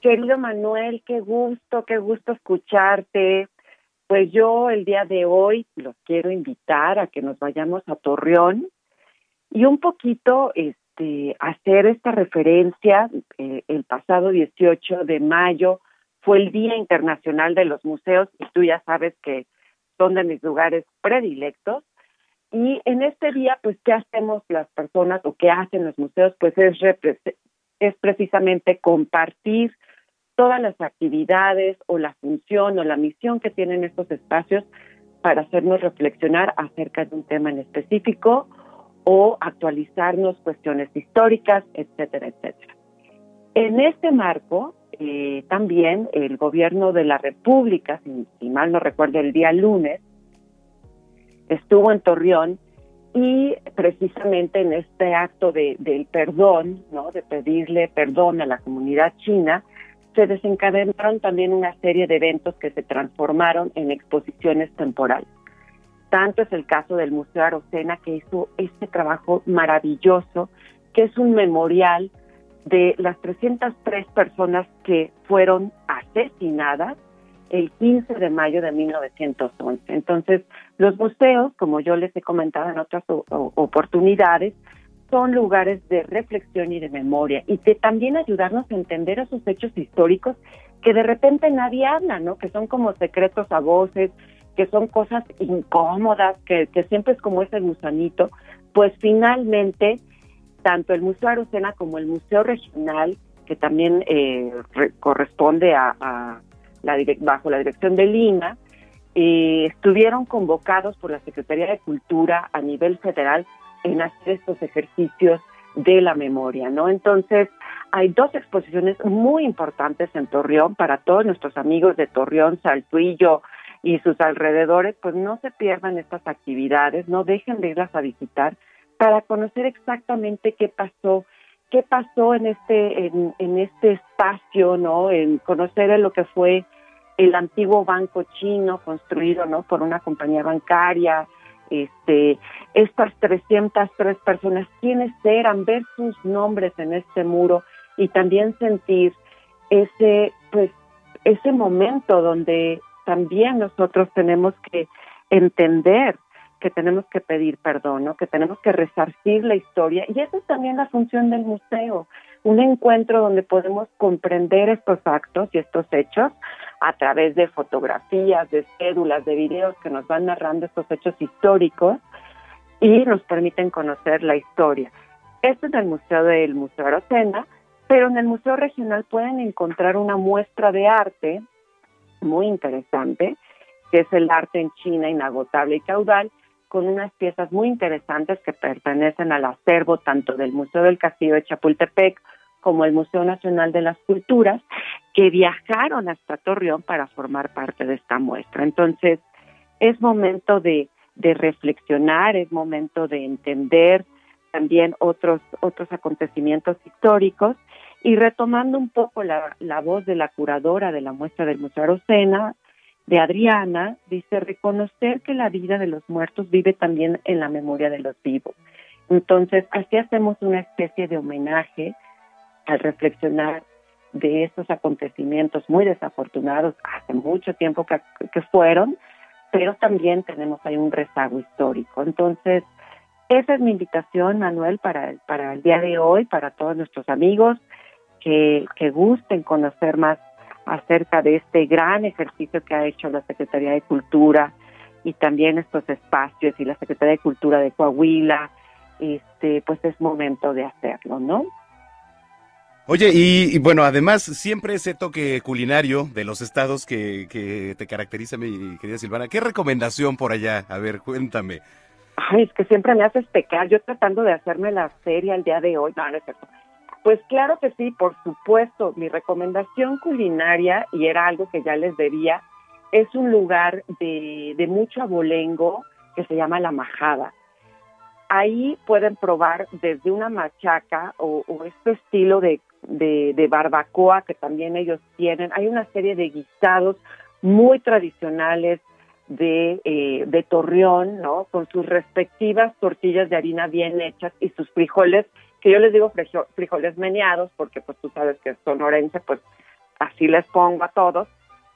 Querido Manuel, qué gusto, qué gusto escucharte. Pues yo el día de hoy los quiero invitar a que nos vayamos a Torreón y un poquito este hacer esta referencia. Eh, el pasado 18 de mayo fue el Día Internacional de los Museos y tú ya sabes que son de mis lugares predilectos. Y en este día, pues, ¿qué hacemos las personas o qué hacen los museos? Pues es, es precisamente compartir todas las actividades o la función o la misión que tienen estos espacios para hacernos reflexionar acerca de un tema en específico o actualizarnos cuestiones históricas, etcétera, etcétera. En este marco, eh, también el gobierno de la República, si, mal no recuerdo, el día lunes, estuvo en Torreón y precisamente en este acto de, del perdón, ¿no? de pedirle perdón a la comunidad china, se desencadenaron también una serie de eventos que se transformaron en exposiciones temporales. Tanto es el caso del Museo Arocena, que hizo este trabajo maravilloso, que es un memorial de las 303 personas que fueron asesinadas el 15 de mayo de 1911. Entonces, los museos, como yo les he comentado en otras oportunidades, son lugares de reflexión y de memoria y de también ayudarnos a entender esos hechos históricos que de repente nadie habla, ¿no? Que son como secretos a voces, que son cosas incómodas, que, que siempre es como ese gusanito. Pues finalmente, tanto el Museo Arocena como el Museo Regional, que también eh, corresponde a, bajo la dirección de Lima, eh, estuvieron convocados por la Secretaría de Cultura a nivel federal en hacer estos ejercicios de la memoria, ¿no? Entonces, hay dos exposiciones muy importantes en Torreón para todos nuestros amigos de Torreón, Saltuillo y sus alrededores, pues no se pierdan estas actividades, no dejen de irlas a visitar para conocer exactamente qué pasó, qué pasó en este en, en este espacio, ¿no? En conocer lo que fue el antiguo banco chino construido, ¿no? Por una compañía bancaria, este, estas 303 personas, quiénes eran, ver sus nombres en este muro y también sentir ese pues ese momento donde también nosotros tenemos que entender que tenemos que pedir perdón, ¿no? que tenemos que resarcir la historia. Y esa es también la función del museo, un encuentro donde podemos comprender estos actos y estos hechos a través de fotografías, de cédulas, de videos que nos van narrando estos hechos históricos y nos permiten conocer la historia. Esto es el Museo del Museo Arocena, pero en el Museo Regional pueden encontrar una muestra de arte muy interesante, que es el arte en China inagotable y caudal, con unas piezas muy interesantes que pertenecen al acervo tanto del Museo del Castillo de Chapultepec como el Museo Nacional de las Culturas, que viajaron hasta Torreón para formar parte de esta muestra. Entonces, es momento de, de reflexionar, es momento de entender también otros, otros acontecimientos históricos y retomando un poco la, la voz de la curadora de la muestra del Museo Arocena, de Adriana, dice reconocer que la vida de los muertos vive también en la memoria de los vivos. Entonces, así hacemos una especie de homenaje al reflexionar de estos acontecimientos muy desafortunados hace mucho tiempo que, que fueron, pero también tenemos ahí un rezago histórico. Entonces, esa es mi invitación, Manuel, para, para el día de hoy, para todos nuestros amigos que, que gusten conocer más acerca de este gran ejercicio que ha hecho la Secretaría de Cultura y también estos espacios y la Secretaría de Cultura de Coahuila, este, pues es momento de hacerlo, ¿no? Oye, y, bueno, además siempre ese toque culinario de los estados que, que te caracteriza, mi querida Silvana. ¿Qué recomendación por allá? A ver, cuéntame. Ay, es que siempre me haces pecar. Yo tratando de hacerme la serie al día de hoy. No, no es cierto. Pues claro que sí, por supuesto. Mi recomendación culinaria, y era algo que ya les debía, es un lugar de, de mucho abolengo que se llama La Majada. Ahí pueden probar desde una machaca o, este estilo de, de, de, barbacoa que también ellos tienen. Hay una serie de guisados muy tradicionales de, eh, de Torreón, ¿no? Con sus respectivas tortillas de harina bien hechas y sus frijoles que yo les digo frijoles meneados, porque pues tú sabes que son orense, pues así les pongo a todos,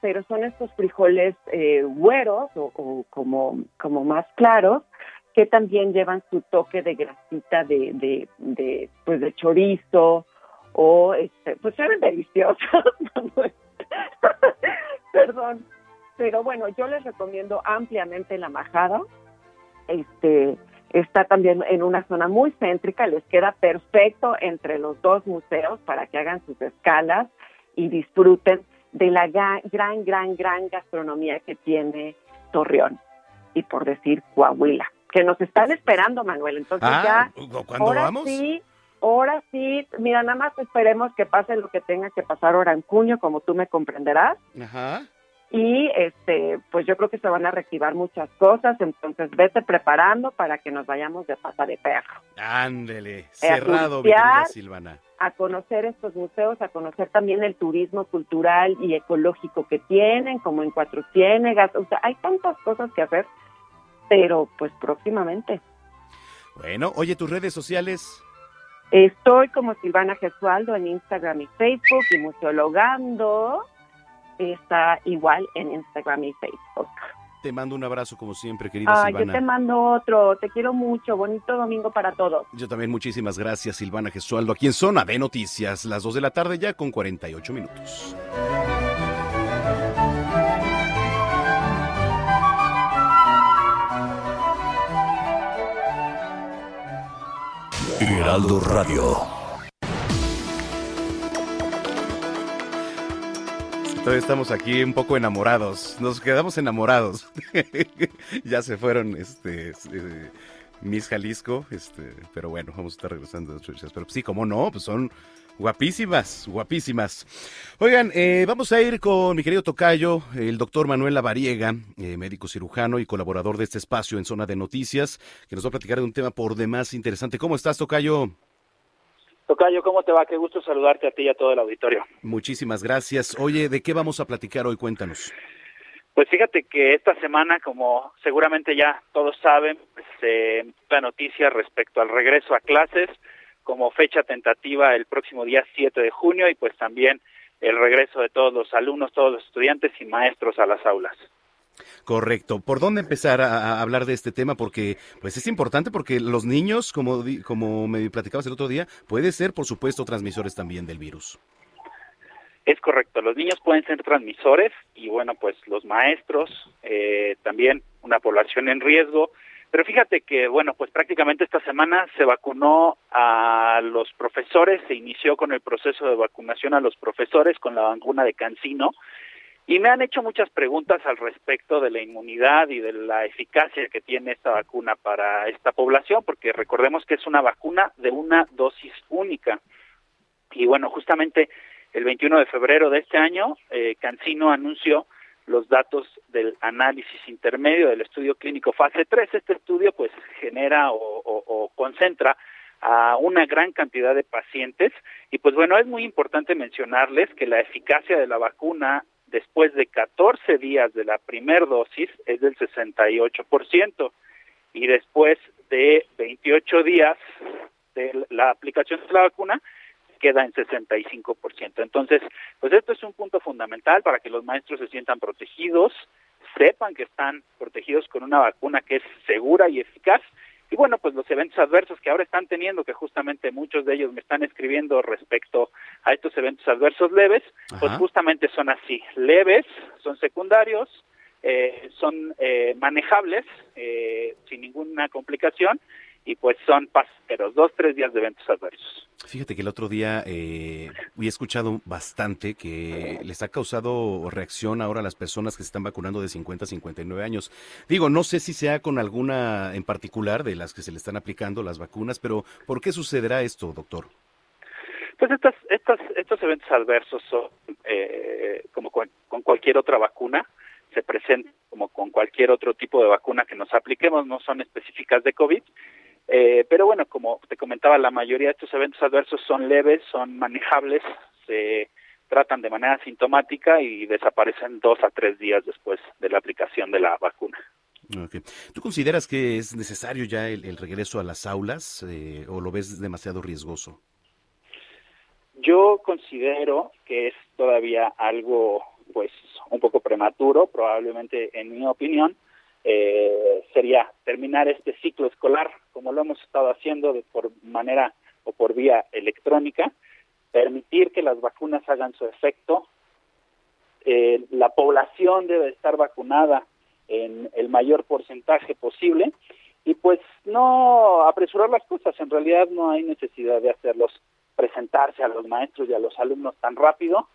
pero son estos frijoles eh, güeros o, como, como más claros, que también llevan su toque de grasita de, de, de pues de chorizo, o este, pues saben deliciosos, perdón, pero bueno, yo les recomiendo ampliamente la majada, este, Está también en una zona muy céntrica, les queda perfecto entre los dos museos para que hagan sus escalas y disfruten de la gran, gran, gran gastronomía que tiene Torreón y por decir Coahuila, que nos están esperando, Manuel. Entonces ah, ya, ¿cuándo ahora vamos? sí, ahora sí, mira, nada más esperemos que pase lo que tenga que pasar ahora en junio, como tú me comprenderás. Ajá y este pues yo creo que se van a reactivar muchas cosas, entonces vete preparando para que nos vayamos de pata de perro. Ándele, cerrado, mi Silvana. A conocer estos museos, a conocer también el turismo cultural y ecológico que tienen, como en Cuatro Ciénegas, o sea, hay tantas cosas que hacer, pero pues próximamente. Bueno, oye, tus redes sociales. Estoy como Silvana Gesualdo en Instagram y Facebook y museologando está igual en Instagram y Facebook. Te mando un abrazo como siempre, querida ah, Silvana. Yo te mando otro, te quiero mucho, bonito domingo para todos. Yo también muchísimas gracias, Silvana Gesualdo, aquí en Zona de Noticias, las 2 de la tarde ya con 48 minutos. Heraldo Radio. Todavía estamos aquí un poco enamorados. Nos quedamos enamorados. ya se fueron este eh, Miss Jalisco, este, pero bueno, vamos a estar regresando Pero sí, como no, pues son guapísimas, guapísimas. Oigan, eh, vamos a ir con mi querido tocayo, el doctor Manuel Lavariega, eh, médico cirujano y colaborador de este espacio en Zona de Noticias, que nos va a platicar de un tema por demás interesante. ¿Cómo estás, tocayo? Tocayo, ¿cómo te va? Qué gusto saludarte a ti y a todo el auditorio. Muchísimas gracias. Oye, ¿de qué vamos a platicar hoy? Cuéntanos. Pues fíjate que esta semana, como seguramente ya todos saben, pues, eh, la noticia respecto al regreso a clases como fecha tentativa el próximo día 7 de junio y pues también el regreso de todos los alumnos, todos los estudiantes y maestros a las aulas. Correcto. ¿Por dónde empezar a, hablar de este tema? Porque pues es importante porque los niños, como, como me platicabas el otro día, puede ser, por supuesto, transmisores también del virus. Es correcto, los niños pueden ser transmisores y bueno, pues los maestros, eh, también una población en riesgo. Pero fíjate que, bueno, pues prácticamente esta semana se vacunó a los profesores, se inició con el proceso de vacunación a los profesores con la vacuna de Cancino y me han hecho muchas preguntas al respecto de la inmunidad y de la eficacia que tiene esta vacuna para esta población, porque recordemos que es una vacuna de una dosis única. Y bueno, justamente el 21 de febrero de este año, eh, Cancino anunció los datos del análisis intermedio del estudio clínico fase 3. Este estudio pues genera o, o concentra a una gran cantidad de pacientes y pues bueno, es muy importante mencionarles que la eficacia de la vacuna después de 14 días de la primera dosis es del 68% y después de 28 días de la aplicación de la vacuna queda en 65%. Entonces, pues esto es un punto fundamental para que los maestros se sientan protegidos, sepan que están protegidos con una vacuna que es segura y eficaz y bueno, pues los eventos adversos que ahora están teniendo, que justamente muchos de ellos me están escribiendo respecto a estos eventos adversos leves, pues justamente son así, leves, son secundarios, eh, son eh, manejables eh, sin ninguna complicación y pues son pasajeros, dos, tres días de eventos adversos. Fíjate que el otro día eh, he escuchado bastante que les ha causado reacción ahora a las personas que se están vacunando de 50 a 59 años. Digo, no sé si sea con alguna en particular de las que se le están aplicando las vacunas, pero ¿por qué sucederá esto, doctor? Pues estas, estas, estos eventos adversos son eh, como con, con cualquier otra vacuna, se presentan como con cualquier otro tipo de vacuna que nos apliquemos, no son específicas de COVID eh, pero bueno, como te comentaba, la mayoría de estos eventos adversos son leves, son manejables, se tratan de manera sintomática y desaparecen dos a tres días después de la aplicación de la vacuna. ¿Tú consideras que es necesario ya el, regreso a las aulas eh, o lo ves demasiado riesgoso? Yo considero que es todavía algo, pues, un poco prematuro, probablemente en mi opinión, eh, sería terminar este ciclo escolar como lo hemos estado haciendo de, por manera o por vía electrónica, permitir que las vacunas hagan su efecto. Eh, la población debe estar vacunada en el mayor porcentaje posible y pues no apresurar las cosas. En realidad no hay necesidad de hacerlos presentarse a los maestros y a los alumnos tan rápido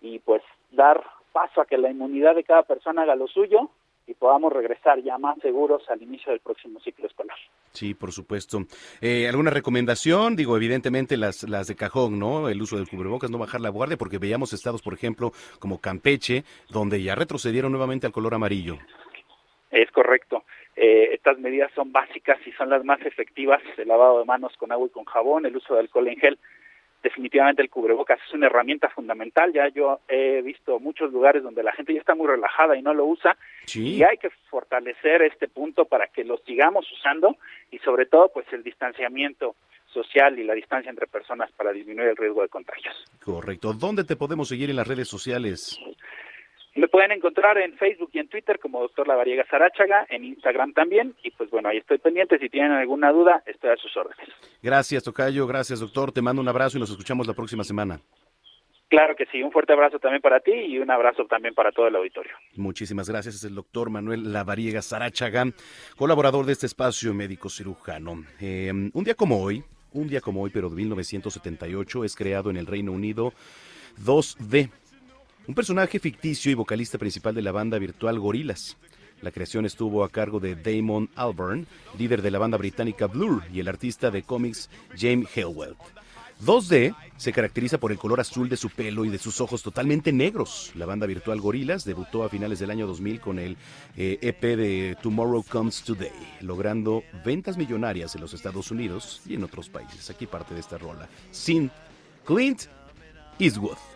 y pues dar paso a que la inmunidad de cada persona haga lo suyo y podamos regresar ya más seguros al inicio del próximo ciclo escolar. Sí, por supuesto. Eh, ¿Alguna recomendación? Digo, evidentemente las, las de cajón, ¿no? El uso del cubrebocas, no bajar la guardia, porque veíamos estados, por ejemplo, como Campeche, donde ya retrocedieron nuevamente al color amarillo. Es correcto. Eh, estas medidas son básicas y son las más efectivas, el lavado de manos con agua y con jabón, el uso de alcohol en gel definitivamente el cubrebocas es una herramienta fundamental. Ya yo he visto muchos lugares donde la gente ya está muy relajada y no lo usa. Y hay que fortalecer este punto para que lo sigamos usando y sobre todo pues el distanciamiento social y la distancia entre personas para disminuir el riesgo de contagios. Correcto. ¿Dónde te podemos seguir en las redes sociales? Me pueden encontrar en Facebook y en Twitter como doctor Lavariega Sarachaga, en Instagram también, y pues bueno, ahí estoy pendiente, si tienen alguna duda, estoy a sus órdenes. Gracias, Tocayo, gracias, doctor, te mando un abrazo y nos escuchamos la próxima semana. Claro que sí, un fuerte abrazo también para ti y un abrazo también para todo el auditorio. Muchísimas gracias, es el doctor Manuel Lavariega Sarachaga, colaborador de este espacio médico cirujano. Eh, un día como hoy, un día como hoy, pero de 1978, es creado en el Reino Unido 2D, un personaje ficticio y vocalista principal de la banda virtual Gorillaz. La creación estuvo a cargo de Damon Albarn, líder de la banda británica Blur, y el artista de cómics James Helwell. 2D se caracteriza por el color azul de su pelo y de sus ojos totalmente negros. La banda virtual Gorillaz debutó a finales del año 2000 con el EP eh, e de Tomorrow Comes Today, logrando ventas millonarias en los Estados Unidos y en otros países. Aquí parte de esta rola. Sin Clint Eastwood.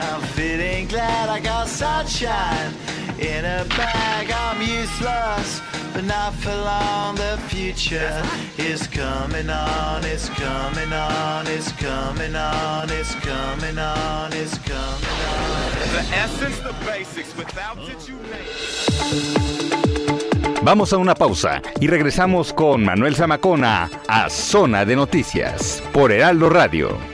I'm feeling glad I got sunshine in a bag. I'm useless, but not for long. The future is coming on, it's coming on, it's coming on, it's coming on, it's coming on. The essence, the basics, without it you make. Vamos a una pausa y regresamos con Manuel Zamacona a Zona de Noticias por Heraldo Radio.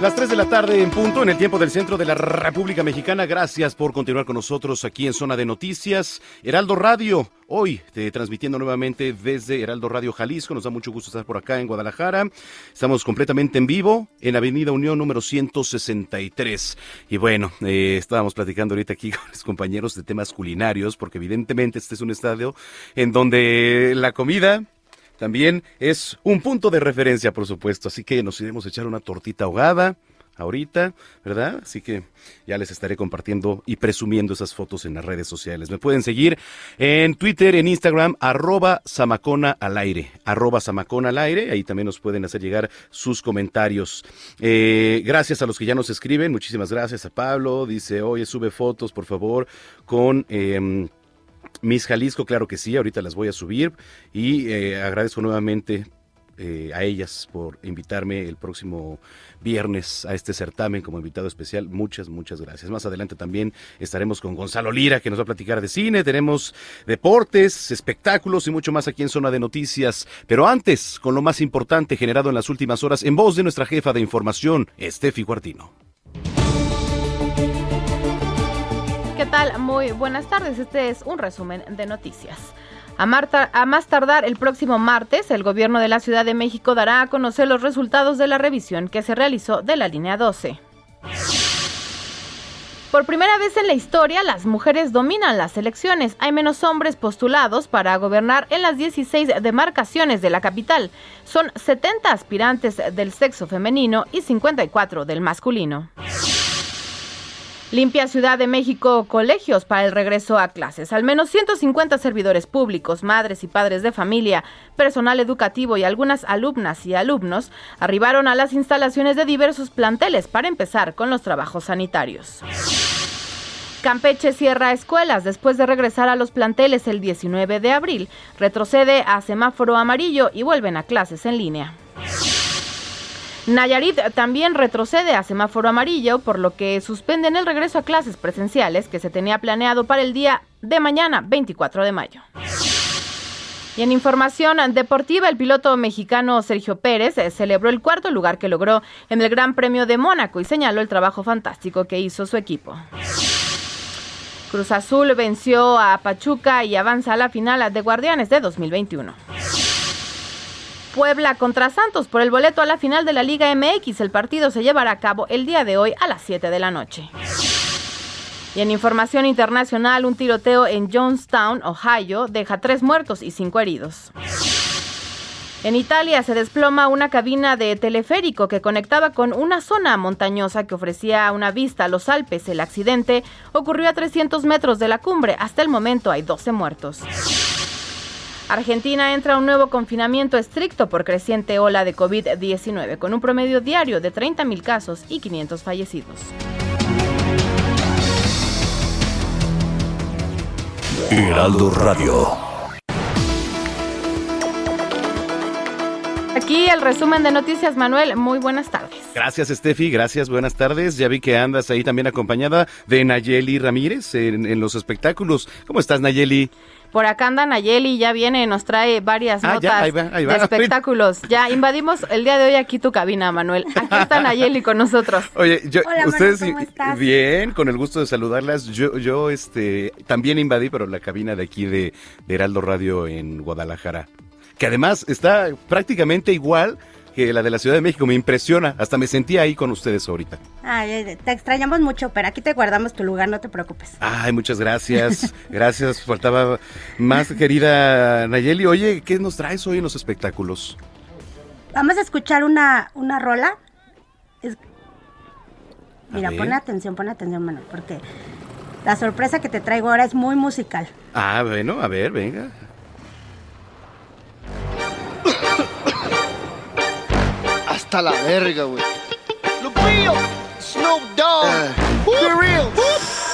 Las 3 de la tarde en punto, en el tiempo del centro de la República Mexicana. Gracias por continuar con nosotros aquí en Zona de Noticias. Heraldo Radio, hoy te, transmitiendo nuevamente desde Heraldo Radio Jalisco. Nos da mucho gusto estar por acá en Guadalajara. Estamos completamente en vivo en Avenida Unión número 163. Y bueno, eh, estábamos platicando ahorita aquí con los compañeros de temas culinarios, porque evidentemente este es un estadio en donde la comida también es un punto de referencia, por supuesto. Así que nos iremos a echar una tortita ahogada ahorita, ¿verdad? Así que ya les estaré compartiendo y presumiendo esas fotos en las redes sociales. Me pueden seguir en Twitter, en Instagram, arroba Samacona al aire, arroba Samacona al aire. Ahí también nos pueden hacer llegar sus comentarios. Eh, gracias a los que ya nos escriben. Muchísimas gracias a Pablo. Dice, oye, sube fotos, por favor, con... Eh, Miss Jalisco, claro que sí, ahorita las voy a subir y eh, agradezco nuevamente eh, a ellas por invitarme el próximo viernes a este certamen como invitado especial. Muchas, muchas gracias. Más adelante también estaremos con Gonzalo Lira, que nos va a platicar de cine. Tenemos deportes, espectáculos y mucho más aquí en Zona de Noticias. Pero antes, con lo más importante generado en las últimas horas, en voz de nuestra jefa de información, Estefi Guartino. Tal? Muy buenas tardes. Este es un resumen de noticias. A, Marta, a, más tardar el próximo martes, el gobierno de la Ciudad de México dará a conocer los resultados de la revisión que se realizó de la línea 12. Por primera vez en la historia, las mujeres dominan las elecciones. Hay menos hombres postulados para gobernar en las 16 demarcaciones de la capital. Son 70 aspirantes del sexo femenino y 54 del masculino. Limpia Ciudad de México colegios para el regreso a clases. Al menos 150 servidores públicos, madres y padres de familia, personal educativo y algunas alumnas y alumnos arribaron a las instalaciones de diversos planteles para empezar con los trabajos sanitarios. Campeche cierra escuelas después de regresar a los planteles el 19 de abril, retrocede a semáforo amarillo y vuelven a clases en línea. Nayarit también retrocede a semáforo amarillo, por lo que suspenden el regreso a clases presenciales que se tenía planeado para el día de mañana, 24 de mayo. Y en información deportiva, el piloto mexicano Sergio Pérez eh, celebró el cuarto lugar que logró en el Gran Premio de Mónaco y señaló el trabajo fantástico que hizo su equipo. Cruz Azul venció a Pachuca y avanza a la final de Guardianes de 2021. Puebla contra Santos por el boleto a la final de la Liga MX. El partido se llevará a cabo el día de hoy a las 7 de la noche. Y en información internacional, un tiroteo en Jonestown, Ohio, deja tres muertos y cinco heridos. En Italia se desploma una cabina de teleférico que conectaba con una zona montañosa que ofrecía una vista a los Alpes. El accidente ocurrió a 300 metros de la cumbre. Hasta el momento hay 12 muertos. Argentina entra a un nuevo confinamiento estricto por creciente ola de COVID-19, con un promedio diario de 30.000 casos y 500 fallecidos. Heraldo Radio. Aquí el resumen de noticias, Manuel. Muy buenas tardes. Gracias, Steffi. Gracias, buenas tardes. Ya vi que andas ahí también acompañada de Nayeli Ramírez en, en los espectáculos. ¿Cómo estás, Nayeli? Por acá anda Nayeli, ya viene, nos trae varias Ah, notas ya, ahí va, ahí va. de espectáculos. Ya invadimos el día de hoy aquí tu cabina, Manuel. Aquí está Nayeli con nosotros. Oye, yo, Hola, Manu, ustedes ¿cómo estás? bien, con el gusto de saludarlas. Yo, yo, este, también invadí, pero la cabina de aquí de, de Heraldo Radio en Guadalajara, que además está prácticamente igual que la de la Ciudad de México. Me impresiona, hasta me sentí ahí con ustedes ahorita. Ay, te extrañamos mucho, pero aquí te guardamos tu lugar, no te preocupes. Ay, muchas gracias, gracias. Faltaba más, querida Nayeli. Oye, ¿qué nos traes hoy en los espectáculos? Vamos a escuchar una, una rola. Es- Mira, pon atención, pon atención, Manuel, porque la sorpresa que te traigo ahora es muy musical. Ah, bueno, a ver, venga. Hasta la verga, güey. Lupillo, Snoop Dogg, The Real,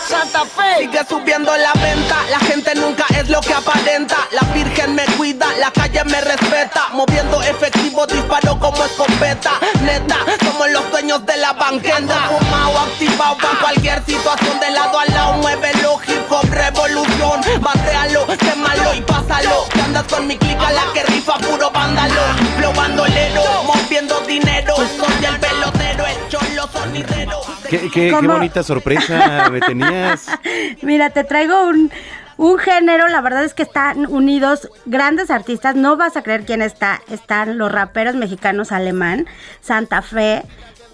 Santa Fe. Sigue subiendo la venta, la gente nunca es lo que aparenta. La virgen me cuida, la calle me respeta. Moviendo efectivo, disparo como escopeta. Neta, somos los dueños de la banqueta. Fumado, activado para cualquier situación. De lado a lado, muévelo, hip hop, revolución. Batealo, quémalo y pásalo. Que andas con mi clica, la que rifa puro vándalo. Flow bandolero, moviendo dinero. Soy el pelotero, el cholo sonidero. Qué, qué- qué ¿Cómo? bonita sorpresa me tenías. Mira, te traigo un, un género, la verdad es que están unidos grandes artistas, no vas a creer quién está. Están los raperos mexicanos alemán, Santa Fe,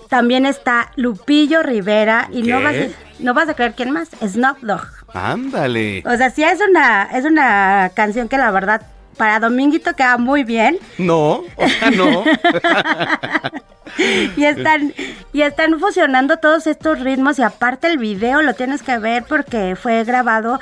también está Lupillo Rivera y no vas, a, no vas a creer quién más, Snoop Dogg. Ándale. O sea, sí es una, es una canción que la verdad para Dominguito queda muy bien. No, o sea, no. y están y están fusionando todos estos ritmos y aparte el video lo tienes que ver porque fue grabado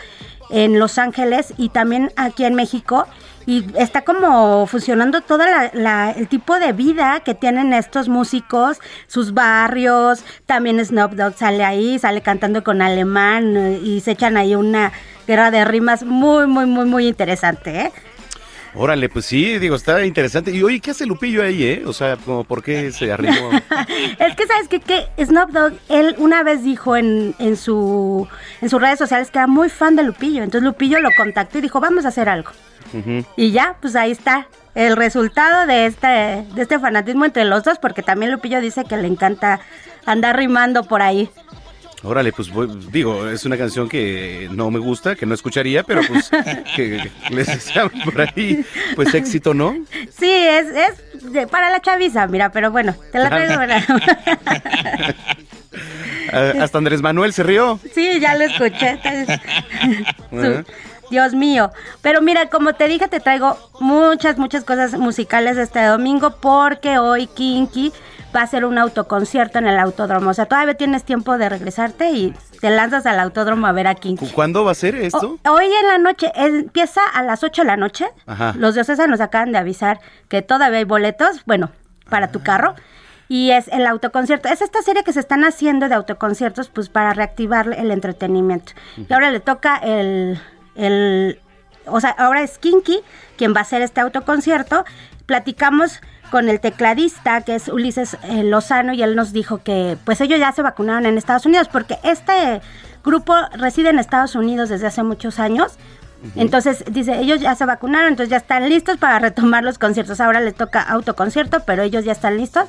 en Los Ángeles y también aquí en México y está como fusionando todo el tipo de vida que tienen estos músicos, sus barrios, también Snoop Dogg sale ahí, sale cantando con alemán eh, y se echan ahí una guerra de rimas muy, muy, muy, muy interesante, ¿eh? Órale, pues sí, digo, está interesante. Y oye, ¿qué hace Lupillo ahí, eh? O sea, como, ¿por qué se arrimó? Es que sabes qué? que Snoop Dogg, él una vez dijo en, en, su, en sus redes sociales que era muy fan de Lupillo. Entonces Lupillo lo contactó y dijo, vamos a hacer algo. Y ya, pues ahí está el resultado de este, de este fanatismo entre los dos, porque también Lupillo dice que le encanta andar rimando por ahí. Órale, pues voy- digo, es una canción que no me gusta, que no escucharía, pero pues que les deseamos por ahí, pues éxito, ¿no? Sí, es, es de- para la chaviza, mira, pero bueno, te la traigo. Ah, Hasta Andrés Manuel se rió. Sí, ya lo escuché. Dios mío. Pero mira, como te dije, te traigo muchas, muchas cosas musicales este domingo porque hoy Kinky va a hacer un autoconcierto en el autódromo. O sea, todavía tienes tiempo de regresarte y te lanzas al autódromo a ver a Kinky. ¿Cuándo va a ser esto? Hoy en la noche, empieza a las 8 de la noche. Ajá. Los de Ocesa nos acaban de avisar que todavía hay boletos, bueno, para tu carro. Y es el autoconcierto. Es esta serie que se están haciendo de autoconciertos, pues para reactivar el entretenimiento. Y ahora le toca el, el, o sea, ahora es Kinky quien va a hacer este autoconcierto. Platicamos con el tecladista, que es Ulises eh, Lozano, y él nos dijo que pues ellos ya se vacunaron en Estados Unidos, porque este grupo reside en Estados Unidos desde hace muchos años. Entonces, dice, ellos ya se vacunaron, entonces ya están listos para retomar los conciertos. Ahora les toca autoconcierto, pero ellos ya están listos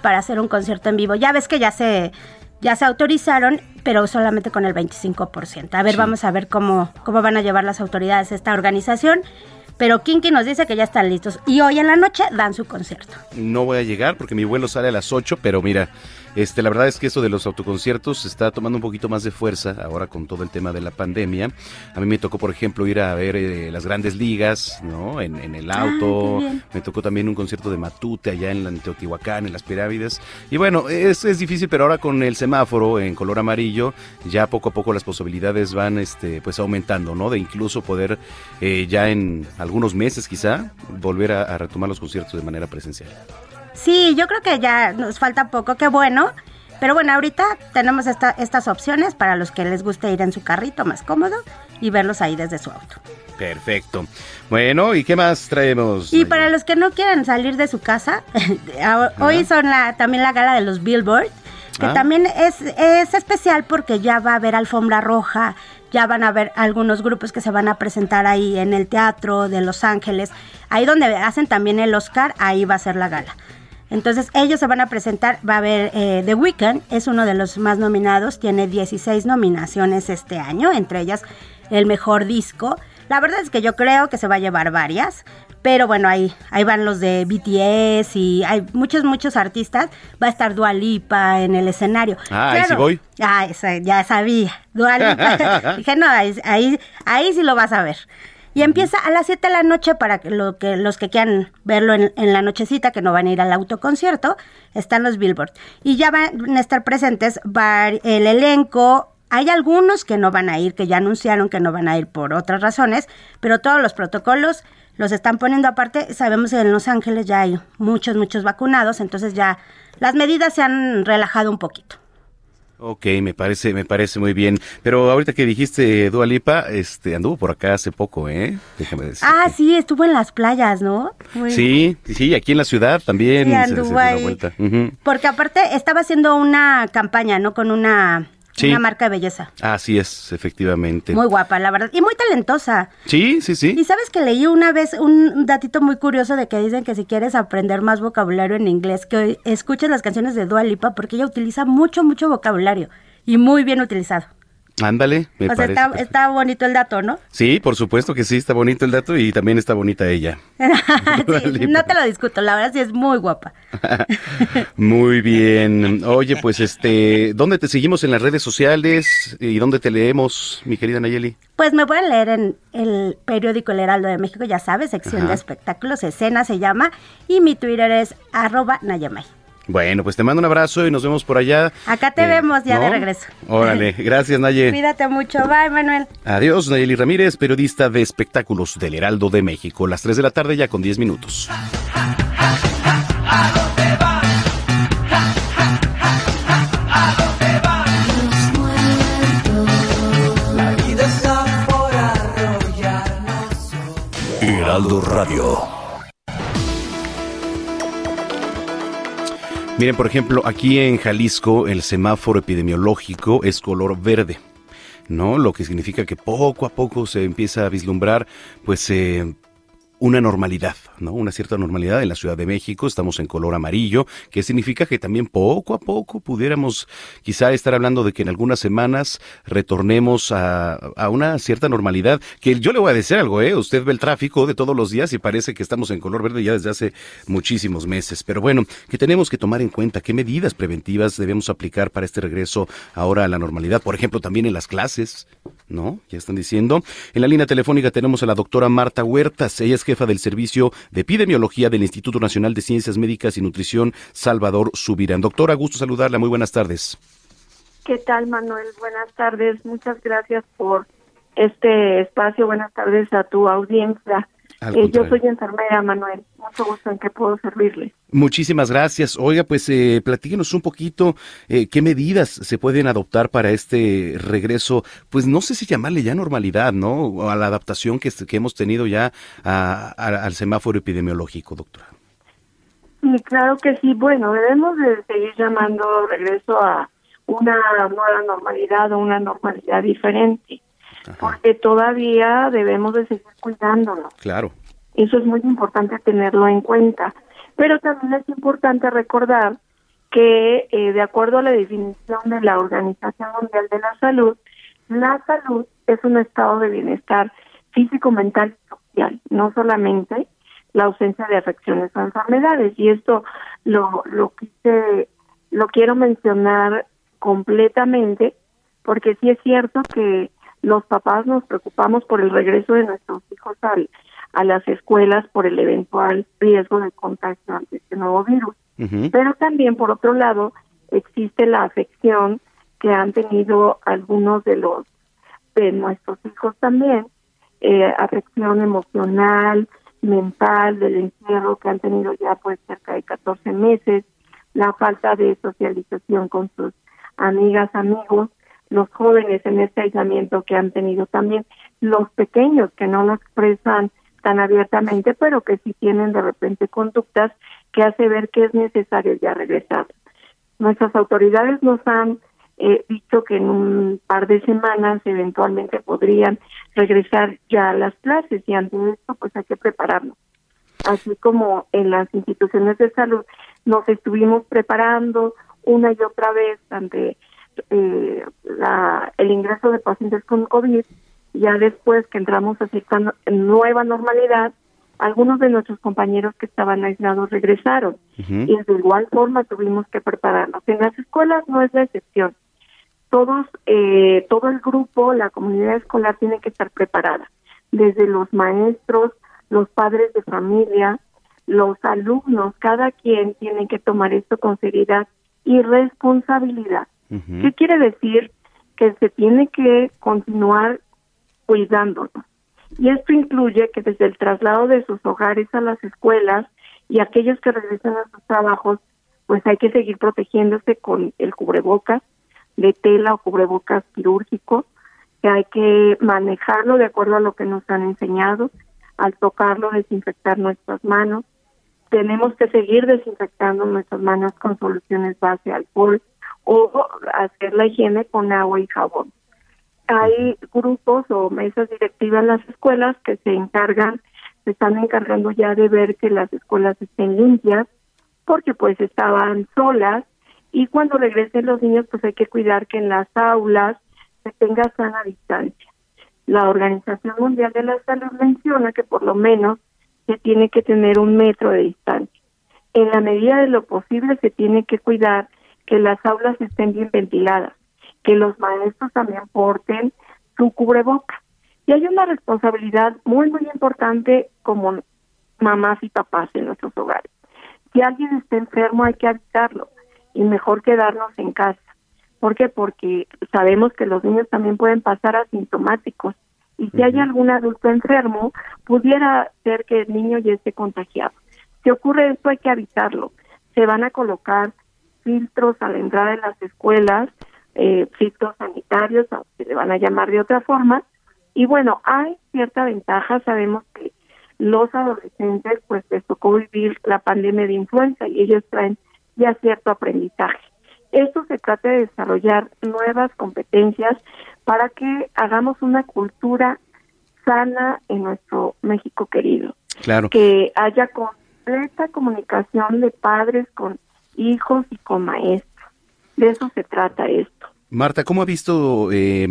para hacer un concierto en vivo. Ya ves que ya se ya se autorizaron, pero solamente con el 25%. A ver, Sí. vamos a ver cómo, cómo van a llevar las autoridades esta organización. Pero Kinky nos dice que ya están listos. Y hoy en la noche dan su concierto. No voy a llegar porque mi vuelo sale a las 8, pero mira, este, la verdad es que esto de los autoconciertos está tomando un poquito más de fuerza ahora con todo el tema de la pandemia. A mí me tocó, por ejemplo, ir a ver eh, las grandes ligas, ¿no? En, en el auto. qué bien. me tocó también un concierto de Matute allá en, la, en Teotihuacán, en las pirámides. Y bueno, es, es difícil, pero ahora con el semáforo en color amarillo, ya poco a poco las posibilidades van este, pues aumentando, ¿no? De incluso poder eh, ya en algunos meses quizá volver a, a retomar los conciertos de manera presencial. Sí, yo creo que ya nos falta poco, qué bueno. Pero bueno, ahorita tenemos esta- estas opciones para los que les guste ir en su carrito más cómodo y verlos ahí desde su auto. Perfecto. Bueno, ¿y qué más traemos? Y para los que no quieren salir de su casa, hoy son la, también la gala de los Billboard, que Ah. también es, es especial porque ya va a haber alfombra roja, ya van a haber algunos grupos que se van a presentar ahí en el teatro de Los Ángeles, ahí donde hacen también el Oscar, ahí va a ser la gala. Entonces ellos se van a presentar, va a haber eh, The Weeknd, es uno de los más nominados, tiene 16 nominaciones este año, entre ellas el mejor disco. La verdad es que yo creo que se va a llevar varias, pero bueno, ahí, ahí van los de BTS y hay muchos, muchos artistas. Va a estar Dua Lipa en el escenario. Ah, ahí sí voy. Ah, ya sabía. Dua Lipa. Dije, no, ahí, ahí, ahí sí lo vas a ver. Y empieza a las 7 de la noche para que, lo que los que quieran verlo en, en la nochecita, que no van a ir al autoconcierto, están los billboards. Y ya van a estar presentes var- el elenco. Hay algunos que no van a ir, que ya anunciaron que no van a ir por otras razones, pero todos los protocolos los están poniendo aparte. Sabemos que en Los Ángeles ya hay muchos, muchos vacunados, entonces ya las medidas se han relajado un poquito. Ok, me parece, me parece muy bien. Pero ahorita que dijiste Dua Lipa, este, anduvo por acá hace poco, ¿eh? Déjame decir. Ah, sí, estuvo en las playas, ¿no? Muy- Sí, sí, aquí en la ciudad también Sí, se- dio una. Porque aparte estaba haciendo una campaña, ¿no? Con una, Sí. una marca de belleza. Así es, efectivamente. Muy guapa, la verdad. Y muy talentosa. Sí, sí, sí. Y sabes que leí una vez un datito muy curioso de que dicen que si quieres aprender más vocabulario en inglés, que escuches las canciones de Dua Lipa porque ella utiliza mucho, mucho vocabulario y muy bien utilizado. Ándale, me o sea, parece. está, perfecto. está bonito el dato, ¿no? Sí, por supuesto que sí, está bonito el dato y también está bonita ella. Sí, no te lo discuto, la verdad sí es muy guapa. Muy bien. Oye, pues este, ¿dónde te seguimos en las redes sociales y dónde te leemos, mi querida Nayeli? Pues me pueden leer en el periódico El Heraldo de México, ya sabes, sección Ajá. de espectáculos, escena se llama, y mi Twitter es arroba Nayamay. Bueno, pues te mando un abrazo y nos vemos por allá. Acá te Eh, vemos ya de regreso. Órale, gracias Naye. Cuídate mucho, bye Manuel. Adiós, Nayeli Ramírez, periodista de espectáculos del Heraldo de México. Las 3 de la tarde ya con 10 minutos. Heraldo Radio. Miren, por ejemplo, aquí en Jalisco el semáforo epidemiológico es color verde, ¿no? Lo que significa que poco a poco se empieza a vislumbrar, pues, eh, una normalidad, ¿no? Una cierta normalidad en la Ciudad de México. Estamos en color amarillo, que significa que también poco a poco pudiéramos quizá estar hablando de que en algunas semanas retornemos a, a una cierta normalidad. Que yo le voy a decir algo, ¿eh? Usted ve el tráfico de todos los días y parece que estamos en color verde ya desde hace muchísimos meses. Pero bueno, que tenemos que tomar en cuenta qué medidas preventivas debemos aplicar para este regreso ahora a la normalidad. Por ejemplo, también en las clases, ¿no? Ya están diciendo. En la línea telefónica tenemos a la doctora Marta Huertas. Ella es jefa del Servicio de Epidemiología del Instituto Nacional de Ciencias Médicas y Nutrición Salvador Subirán. Doctora, gusto saludarla. Muy buenas tardes. ¿Qué tal, Manuel? Buenas tardes. Muchas gracias por este espacio. Buenas tardes a tu audiencia. Eh, yo soy enfermera, Manuel. Mucho gusto en que puedo servirle. Muchísimas gracias. Oiga, pues eh, platíquenos un poquito eh, qué medidas se pueden adoptar para este regreso, pues no sé si llamarle ya normalidad, ¿no? O a la adaptación que, que hemos tenido ya a- a- al semáforo epidemiológico, doctora. Sí, claro que sí. Bueno, debemos de seguir llamando regreso a una nueva normalidad o una normalidad diferente, porque todavía debemos de seguir cuidándonos. Claro. Eso es muy importante tenerlo en cuenta. Pero también es importante recordar que, eh, de acuerdo a la definición de la Organización Mundial de la Salud, la salud es un estado de bienestar físico, mental y social, no solamente la ausencia de afecciones o enfermedades. Y esto lo, lo quise, lo quiero mencionar completamente, porque sí es cierto que los papás nos preocupamos por el regreso de nuestros hijos al, a las escuelas por el eventual riesgo de contagio ante este nuevo virus. Pero también, por otro lado, existe la afección que han tenido algunos de los de nuestros hijos también, eh, afección emocional, mental, del encierro que han tenido ya pues cerca de 14 meses, la falta de socialización con sus amigas, amigos, los jóvenes en este aislamiento que han tenido también, los pequeños que no lo expresan tan abiertamente, pero que sí tienen de repente conductas que hace ver que es necesario ya regresar. Nuestras autoridades nos han eh, dicho que en un par de semanas eventualmente podrían regresar ya a las clases y ante esto pues hay que prepararnos. Así como en las instituciones de salud nos estuvimos preparando una y otra vez ante eh, la, el ingreso de pacientes con COVID, ya después que entramos a cierta no- nueva normalidad, algunos de nuestros compañeros que estaban aislados regresaron y de igual forma tuvimos que prepararnos. En las escuelas no es la excepción. Todos, eh, todo el grupo, la comunidad escolar tiene que estar preparada. desde los maestros, los padres de familia, los alumnos, cada quien tiene que tomar esto con seriedad y responsabilidad. ¿Qué quiere decir? Que se tiene que continuar cuidándonos. Y esto incluye que desde el traslado de sus hogares a las escuelas y aquellos que regresan a sus trabajos, pues hay que seguir protegiéndose con el cubrebocas de tela o cubrebocas quirúrgico, que hay que manejarlo de acuerdo a lo que nos han enseñado, al tocarlo desinfectar nuestras manos. Tenemos que seguir desinfectando nuestras manos con soluciones base alcohol o hacer la higiene con agua y jabón. Hay grupos o mesas directivas en las escuelas que se encargan, se están encargando ya de ver que las escuelas estén limpias, porque pues estaban solas y cuando regresen los niños pues hay que cuidar que en las aulas se tenga sana distancia. La Organización Mundial de la Salud menciona que por lo menos se tiene que tener un metro de distancia. En la medida de lo posible se tiene que cuidar que las aulas estén bien ventiladas, que los maestros también porten su cubreboca. Y hay una responsabilidad muy, muy importante como mamás y papás en nuestros hogares. Si alguien está enfermo hay que avisarlo y mejor quedarnos en casa. ¿Por qué? Porque sabemos que los niños también pueden pasar asintomáticos y si hay algún adulto enfermo, pudiera ser que el niño ya esté contagiado. Si ocurre esto hay que avisarlo. Se van a colocar filtros a la entrada de las escuelas, eh, filtros sanitarios, se le van a llamar de otra forma. Y bueno, hay cierta ventaja, sabemos que los adolescentes pues les tocó vivir la pandemia de influenza y ellos traen ya cierto aprendizaje. Esto se trata de desarrollar nuevas competencias para que hagamos una cultura sana en nuestro México querido. Claro. Que haya completa comunicación de padres con hijos y con maestros. De eso se trata esto. Marta, ¿cómo ha visto eh,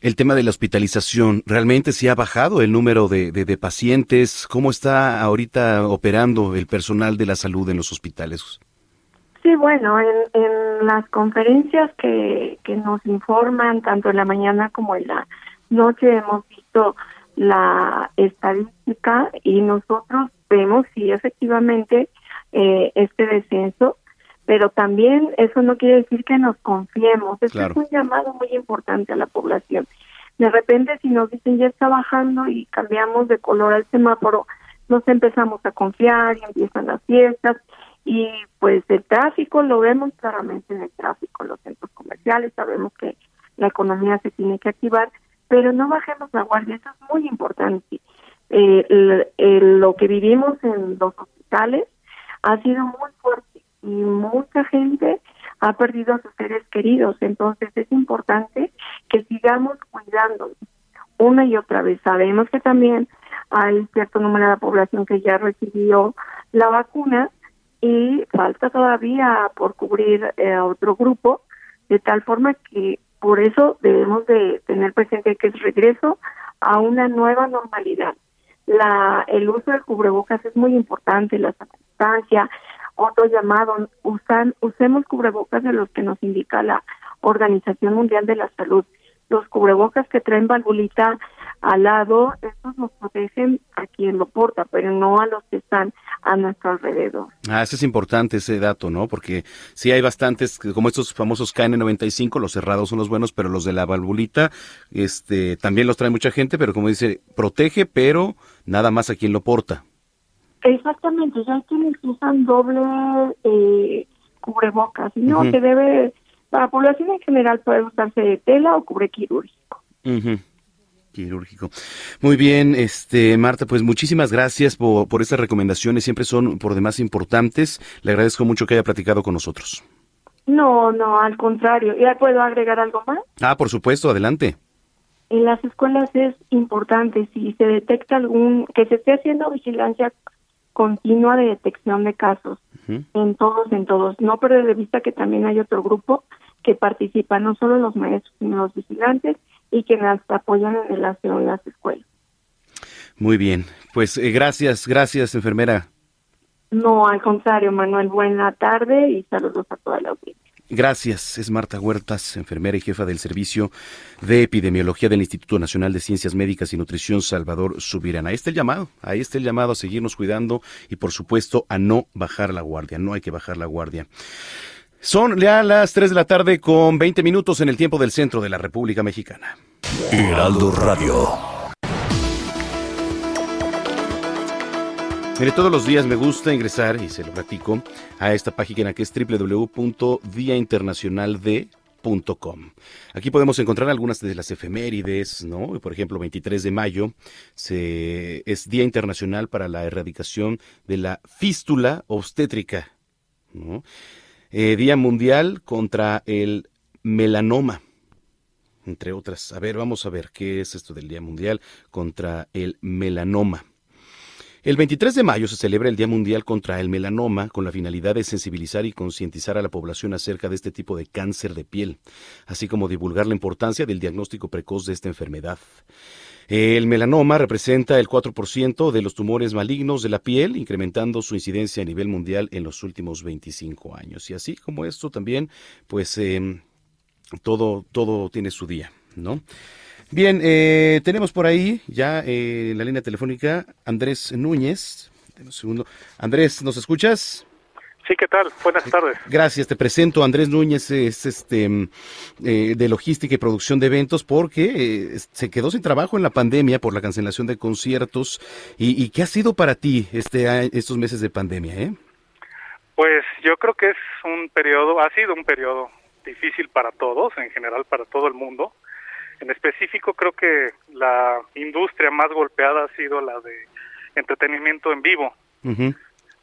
el tema de la hospitalización? ¿Realmente se ha bajado el número de, de, de, pacientes? ¿Cómo está ahorita operando el personal de la salud en los hospitales? Sí, bueno, en, en las conferencias que, que nos informan, tanto en la mañana como en la noche, hemos visto la estadística y nosotros vemos si efectivamente eh, este descenso, pero también eso no quiere decir que nos confiemos. Claro. es un llamado muy importante a la población. De repente, si nos dicen ya está bajando y cambiamos de color al semáforo, nos empezamos a confiar y empiezan las fiestas y pues el tráfico lo vemos claramente en el tráfico, en los centros comerciales, sabemos que la economía se tiene que activar, pero no bajemos la guardia, eso es muy importante. Eh, el- el- lo que vivimos en los hospitales ha sido muy fuerte y mucha gente ha perdido a sus seres queridos, entonces es importante que sigamos cuidándonos una y otra vez. Sabemos que también hay cierto número de la población que ya recibió la vacuna y falta todavía por cubrir eh, a otro grupo, de tal forma que por eso debemos de tener presente que es regreso a una nueva normalidad. La, el uso del cubrebocas es muy importante, la distancia, otro llamado, usan, usemos cubrebocas de los que nos indica la Organización Mundial de la Salud. Los cubrebocas que traen valvulita al lado, estos nos protegen a quien lo porta, pero no a los que están a nuestro alrededor. Ah, ese es importante ese dato, ¿no? Porque sí hay bastantes, como estos famosos KN95, los cerrados son los buenos, pero los de la valvulita, este, también los trae mucha gente, pero como dice, protege, pero nada más a quien lo porta. Exactamente, ya hay quienes usan doble eh, cubrebocas, no, Ujú. se debe, para la población en general puede usarse de tela o cubre quirúrgico. Quirúrgico. Muy bien, este Marta, pues muchísimas gracias por, por estas recomendaciones, siempre son por demás importantes. Le agradezco mucho que haya platicado con nosotros. No, no, al contrario. ¿Ya puedo agregar algo más? Ah, por supuesto, adelante. En las escuelas es importante si se detecta algún, que se esté haciendo vigilancia continua de detección de casos en todos, en todos. No perder de vista que también hay otro grupo que participa, no solo los maestros, sino los vigilantes y que nos apoyan en el aseo en las escuelas. Muy bien, pues eh, gracias, gracias, enfermera. No, al contrario, Manuel, buena tarde y saludos a toda la audiencia. Gracias. Es Marta Huertas, enfermera y jefa del Servicio de Epidemiología del Instituto Nacional de Ciencias Médicas y Nutrición Salvador Subirán. Ahí está el llamado, ahí está el llamado a seguirnos cuidando y por supuesto a no bajar la guardia. No hay que bajar la guardia. Son ya las 3 de la tarde con 20 minutos en el tiempo del centro de la República Mexicana. Heraldo Radio. Mire, todos los días me gusta ingresar, y se lo platico, a esta página que es www.diainternacionalde.com. Aquí podemos encontrar algunas de las efemérides, ¿no? Por ejemplo, 23 de mayo se, es Día Internacional para la Erradicación de la Fístula Obstétrica, ¿no? Eh, Día Mundial contra el Melanoma, entre otras. A ver, vamos a ver qué es esto del Día Mundial contra el Melanoma. El 23 de mayo se celebra el Día Mundial contra el Melanoma con la finalidad de sensibilizar y concientizar a la población acerca de este tipo de cáncer de piel, así como divulgar la importancia del diagnóstico precoz de esta enfermedad. El melanoma representa el 4% de los tumores malignos de la piel, incrementando su incidencia a nivel mundial en los últimos 25 años. Y así como esto también, pues eh, todo, todo tiene su día, ¿no? Bien, eh, tenemos por ahí ya eh, en la línea telefónica Andrés Núñez. Un segundo. Andrés, ¿nos escuchas? Sí, ¿qué tal? Buenas tardes. Gracias, te presento. Andrés Núñez es este eh, de logística y producción de eventos porque se quedó sin trabajo en la pandemia por la cancelación de conciertos. ¿Y, y qué ha sido para ti este estos meses de pandemia? Eh? Pues yo creo que es un periodo, ha sido un periodo difícil para todos, en general para todo el mundo. En específico, creo que la industria más golpeada ha sido la de entretenimiento en vivo,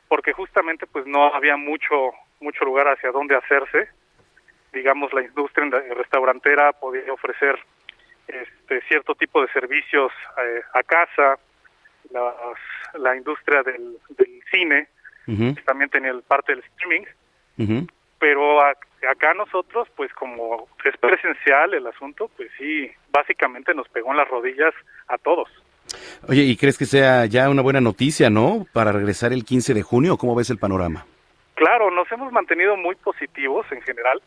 porque justamente pues no había mucho mucho lugar hacia dónde hacerse. Digamos, la industria restaurantera podía ofrecer este cierto tipo de servicios eh, a casa, las, la industria del, del cine también tenía el parte del streaming, pero a- acá nosotros, pues como es presencial el asunto, pues sí, básicamente nos pegó en las rodillas a todos. Oye, ¿y crees que sea ya una buena noticia, no? Para regresar el 15 de junio, ¿cómo ves el panorama? Claro, nos hemos mantenido muy positivos en general,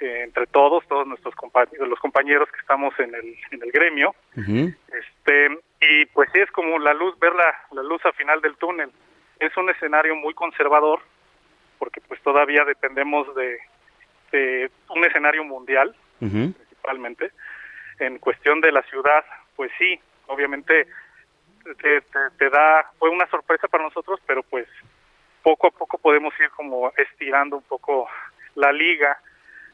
eh, entre todos, todos nuestros compañeros, los compañeros que estamos en el, en el gremio, este y pues sí es como la luz, ver la, la luz al final del túnel. Es un escenario muy conservador, porque pues todavía dependemos de, de un escenario mundial, principalmente. En cuestión de la ciudad, pues sí, obviamente te, te- te da, fue una sorpresa para nosotros, pero pues poco a poco podemos ir como estirando un poco la liga,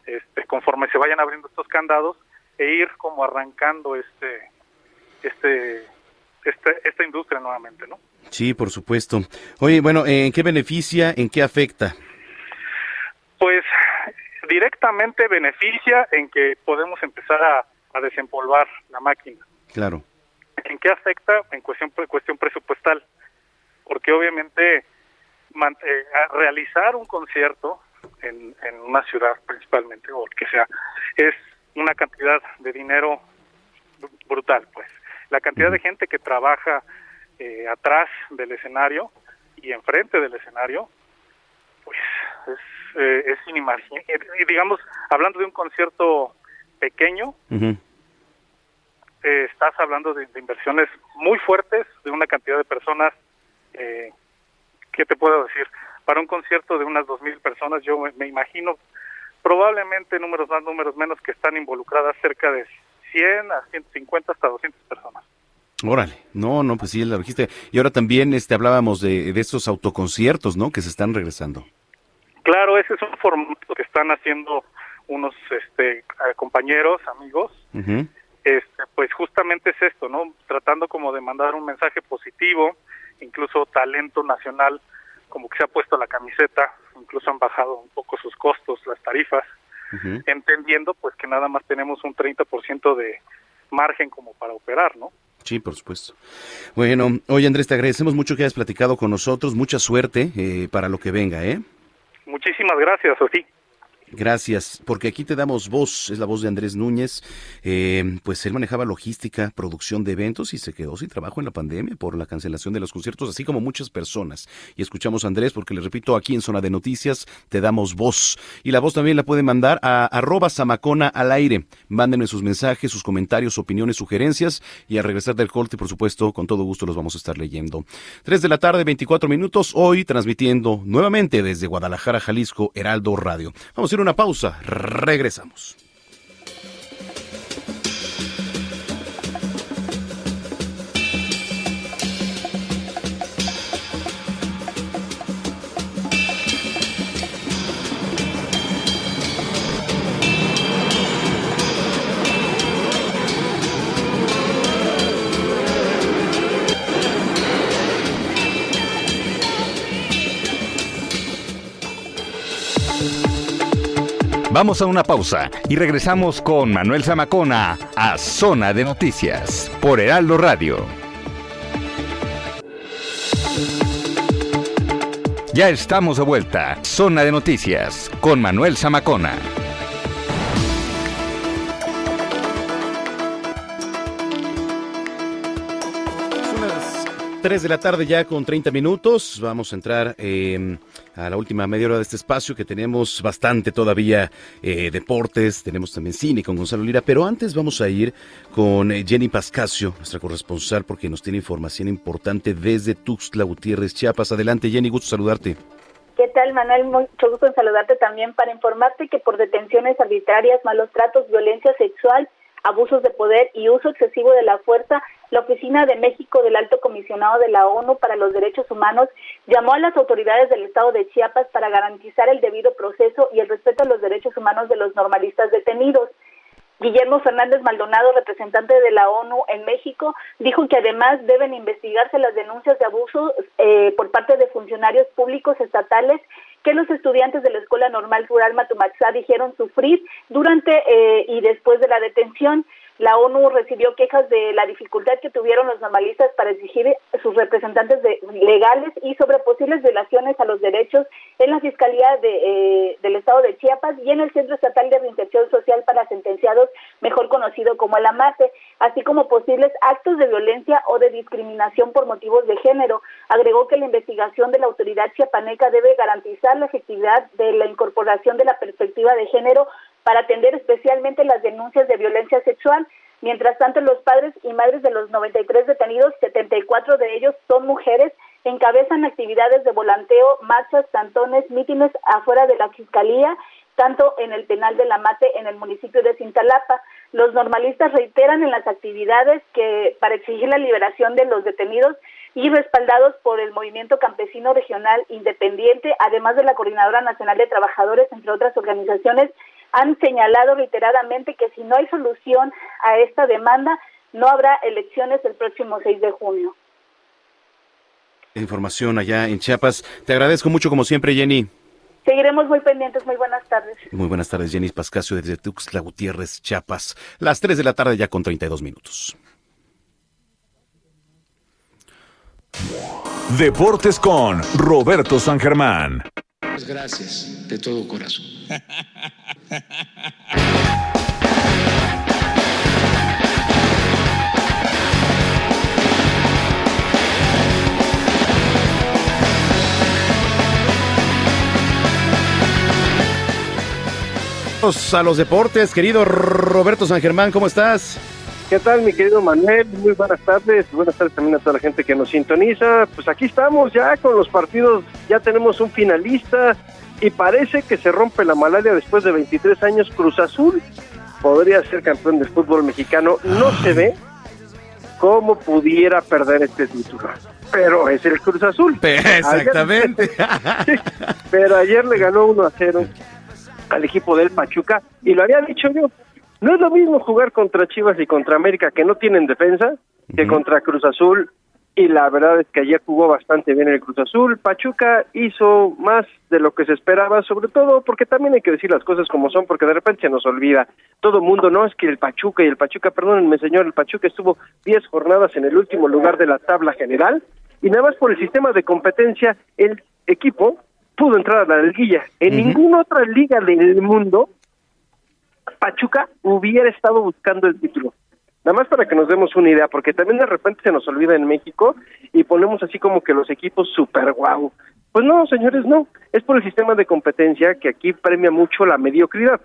este, conforme se vayan abriendo estos candados, e ir como arrancando este, este, este, esta industria nuevamente, ¿no? Sí, por supuesto. Oye, bueno, ¿en qué beneficia, en qué afecta? Pues directamente beneficia en que podemos empezar a, a desempolvar la máquina. Claro. ¿En qué afecta? En cuestión, cuestión presupuestal. Porque obviamente man- eh, realizar un concierto en, en una ciudad principalmente, o el que sea, es una cantidad de dinero br- brutal, pues. La cantidad de gente que trabaja eh, atrás del escenario y enfrente del escenario, pues es, eh, es inimaginable. Y digamos, hablando de un concierto pequeño, eh, estás hablando de, de inversiones muy fuertes, de una cantidad de personas, eh, ¿qué te puedo decir? Para un concierto de unas 2.000 personas, yo me, imagino probablemente números más, números menos, que están involucradas cerca de 100 a 150 hasta 200 personas. Órale, no, no, pues sí, la dijiste. Y ahora también este, hablábamos de, de estos autoconciertos, ¿no? Que se están regresando. Claro, ese es un formato que están haciendo unos este, compañeros, amigos, Ujú. Este, pues justamente es esto, ¿no? Tratando como de mandar un mensaje positivo, incluso talento nacional, como que se ha puesto la camiseta, incluso han bajado un poco sus costos, las tarifas, entendiendo pues que nada más tenemos un 30% de margen como para operar, ¿no? Sí, por supuesto. Bueno, oye Andrés, te agradecemos mucho que hayas platicado con nosotros. Mucha suerte eh, para lo que venga, ¿eh? Muchísimas gracias, Sofía. Gracias, porque aquí te damos voz, es la voz de Andrés Núñez. Eh, pues él manejaba logística, producción de eventos y se quedó sin trabajo en la pandemia por la cancelación de los conciertos, así como muchas personas. Y escuchamos a Andrés, porque le repito, aquí en Zona de Noticias te damos voz. Y la voz también la puede mandar a arroba samacona al aire. Mándenme sus mensajes, sus comentarios, opiniones, sugerencias. Y al regresar del corte, por supuesto, con todo gusto los vamos a estar leyendo. Tres de la tarde, 24 minutos, hoy transmitiendo nuevamente desde Guadalajara, Jalisco, Heraldo Radio. Vamos a ir una pausa, regresamos. Vamos a una pausa y regresamos con Manuel Zamacona a Zona de Noticias por Heraldo Radio. Ya estamos de vuelta. Zona de Noticias con Manuel Zamacona. 3 de la tarde ya con 30 minutos. Vamos a entrar eh, a la última media hora de este espacio que tenemos bastante todavía eh, deportes, tenemos también cine con Gonzalo Lira, pero antes vamos a ir con eh, Jenny Pascasio, nuestra corresponsal, porque nos tiene información importante desde Tuxtla Gutiérrez, Chiapas. Adelante Jenny, gusto saludarte. ¿Qué tal, Manuel? Mucho gusto en saludarte también para informarte que por detenciones arbitrarias, malos tratos, violencia sexual, abusos de poder y uso excesivo de la fuerza, la Oficina de México del Alto Comisionado de la ONU para los Derechos Humanos llamó a las autoridades del Estado de Chiapas para garantizar el debido proceso y el respeto a los derechos humanos de los normalistas detenidos. Guillermo Fernández Maldonado, representante de la ONU en México, dijo que además deben investigarse las denuncias de abuso eh, por parte de funcionarios públicos estatales que los estudiantes de la Escuela Normal Rural Matumaxá dijeron sufrir durante eh, y después de la detención. La ONU recibió quejas de la dificultad que tuvieron los normalistas para exigir sus representantes legales y sobre posibles violaciones a los derechos en la Fiscalía de, eh, del Estado de Chiapas y en el Centro Estatal de Reinserción Social para Sentenciados, mejor conocido como el AMATE, así como posibles actos de violencia o de discriminación por motivos de género. Agregó que la investigación de la autoridad chiapaneca debe garantizar la efectividad de la incorporación de la perspectiva de género para atender especialmente las denuncias de violencia sexual. Mientras tanto, los padres y madres de los 93 detenidos, 74 de ellos son mujeres, encabezan actividades de volanteo, marchas, cantones, mítines afuera de la Fiscalía, tanto en el penal de la Mate en el municipio de Cintalapa. Los normalistas reiteran en las actividades que para exigir la liberación de los detenidos y respaldados por el Movimiento Campesino Regional Independiente, además de la Coordinadora Nacional de Trabajadores, entre otras organizaciones, han señalado reiteradamente que si no hay solución a esta demanda, no habrá elecciones el próximo 6 de junio. Información allá en Chiapas. Te agradezco mucho como siempre, Jenny. Seguiremos muy pendientes. Muy buenas tardes. Muy buenas tardes, Jenny Pascasio desde Tuxtla Gutiérrez, Chiapas. Las 3 de la tarde ya con 32 minutos. Deportes con Roberto San Germán. Gracias de todo corazón. A los deportes, querido Roberto San Germán, ¿cómo estás? ¿Qué tal, mi querido Manuel? Muy buenas tardes. Buenas tardes también a toda la gente que nos sintoniza. Pues aquí estamos ya con los partidos, ya tenemos un finalista y parece que se rompe la malaria después de 23 años. Cruz Azul podría ser campeón del fútbol mexicano. No se ve cómo pudiera perder este título. Pero es el Cruz Azul. Exactamente. Pero ayer le ganó 1 a 0 al equipo del Pachuca y lo había dicho yo. No es lo mismo jugar contra Chivas y contra América que no tienen defensa que contra Cruz Azul y la verdad es que ayer jugó bastante bien el Cruz Azul. Pachuca hizo más de lo que se esperaba, sobre todo porque también hay que decir las cosas como son, porque de repente se nos olvida. Todo el mundo, no es que el Pachuca y el Pachuca, perdónenme señor, el Pachuca estuvo 10 jornadas en el último lugar de la tabla general y nada más por el sistema de competencia, el equipo pudo entrar a la liguilla. En ninguna otra liga del mundo Pachuca hubiera estado buscando el título. Nada más para que nos demos una idea, porque también de repente se nos olvida en México y ponemos así como que los equipos super guau. Pues no, señores, no. Es por el sistema de competencia que aquí premia mucho la mediocridad.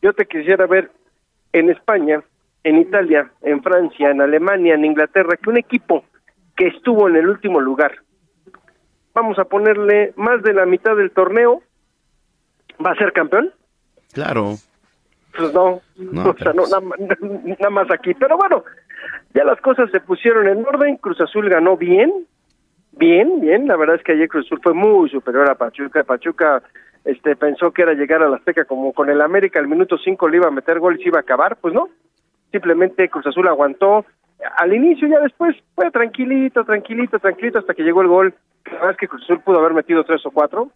Yo te quisiera ver en España, en Italia, en Francia, en Alemania, en Inglaterra, que un equipo que estuvo en el último lugar, vamos a ponerle más de la mitad del torneo, va a ser campeón. Claro. Pues no, No, o sea, no, nada, nada más aquí. Pero bueno, ya las cosas se pusieron en orden. Cruz Azul ganó bien, bien, bien. La verdad es que ayer Cruz Azul fue muy superior a Pachuca. Pachuca este, pensó que era llegar a la Azteca como con el América. Al minuto 5 le iba a meter gol y se iba a acabar. Pues no. Simplemente Cruz Azul aguantó. Al inicio, ya después, fue tranquilito, tranquilito, tranquilito, hasta que llegó el gol. La verdad es que Cruz Azul pudo haber metido tres o cuatro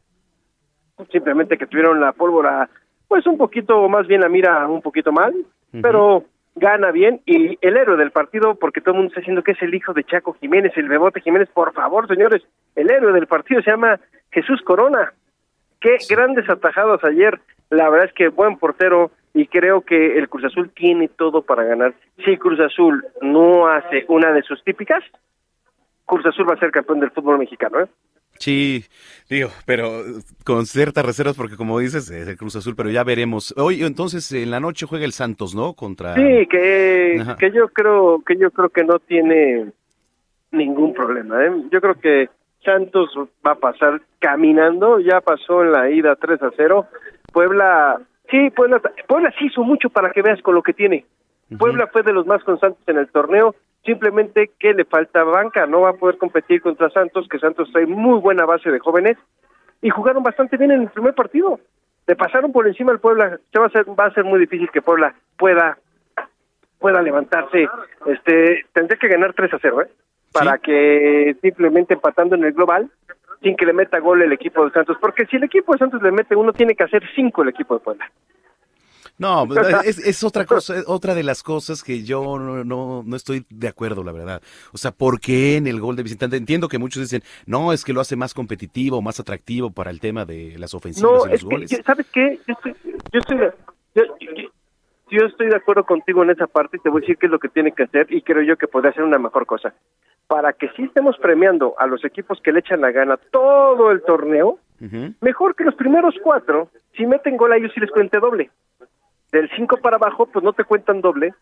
simplemente que tuvieron la pólvora, pues un poquito, más bien la mira un poquito mal, pero gana bien y el héroe del partido, porque todo el mundo está diciendo que es el hijo de Chaco Jiménez, el Bebote Jiménez, por favor, señores, el héroe del partido se llama Jesús Corona. Qué grandes atajados ayer, la verdad es que buen portero y creo que el Cruz Azul tiene todo para ganar. Si Cruz Azul no hace una de sus típicas, Cruz Azul va a ser campeón del fútbol mexicano, ¿eh? Sí, digo, pero con ciertas reservas porque como dices, es el Cruz Azul, pero ya veremos. Hoy entonces en la noche juega el Santos, ¿no? Contra Sí, que, Ajá. que yo creo que yo creo que no tiene ningún problema. ¿eh? Yo creo que Santos va a pasar caminando, ya pasó en la ida 3 a 0. Puebla, sí, Puebla, Puebla sí hizo mucho para que veas con lo que tiene. Puebla fue de los más constantes en el torneo, simplemente que le falta banca, no va a poder competir contra Santos, que Santos trae muy buena base de jóvenes y jugaron bastante bien en el primer partido. Le pasaron por encima al Puebla, se va a ser va a ser muy difícil que Puebla pueda pueda levantarse. Este, tendría que ganar 3 a 0, ¿eh? Para que simplemente empatando en el global sin que le meta gol el equipo de Santos, porque si el equipo de Santos le mete uno tiene que hacer cinco el equipo de Puebla. No, sea, es, es otra cosa, es otra de las cosas que yo no, no, no estoy de acuerdo, la verdad. O sea, ¿por qué en el gol de visitante? Entiendo que muchos dicen, no, es que lo hace más competitivo, más atractivo para el tema de las ofensivas No, y los es que, goles. yo- ¿sabes qué? Yo estoy, yo estoy de, yo, yo- yo estoy de acuerdo contigo en esa parte y te voy a decir qué es lo que tiene que hacer y creo yo que podría ser una mejor cosa. Para que sí estemos premiando a los equipos que le echan la gana todo el torneo, mejor que los primeros cuatro, si meten gol a ellos sí les cuente doble. Del cinco para abajo, pues no te cuentan doble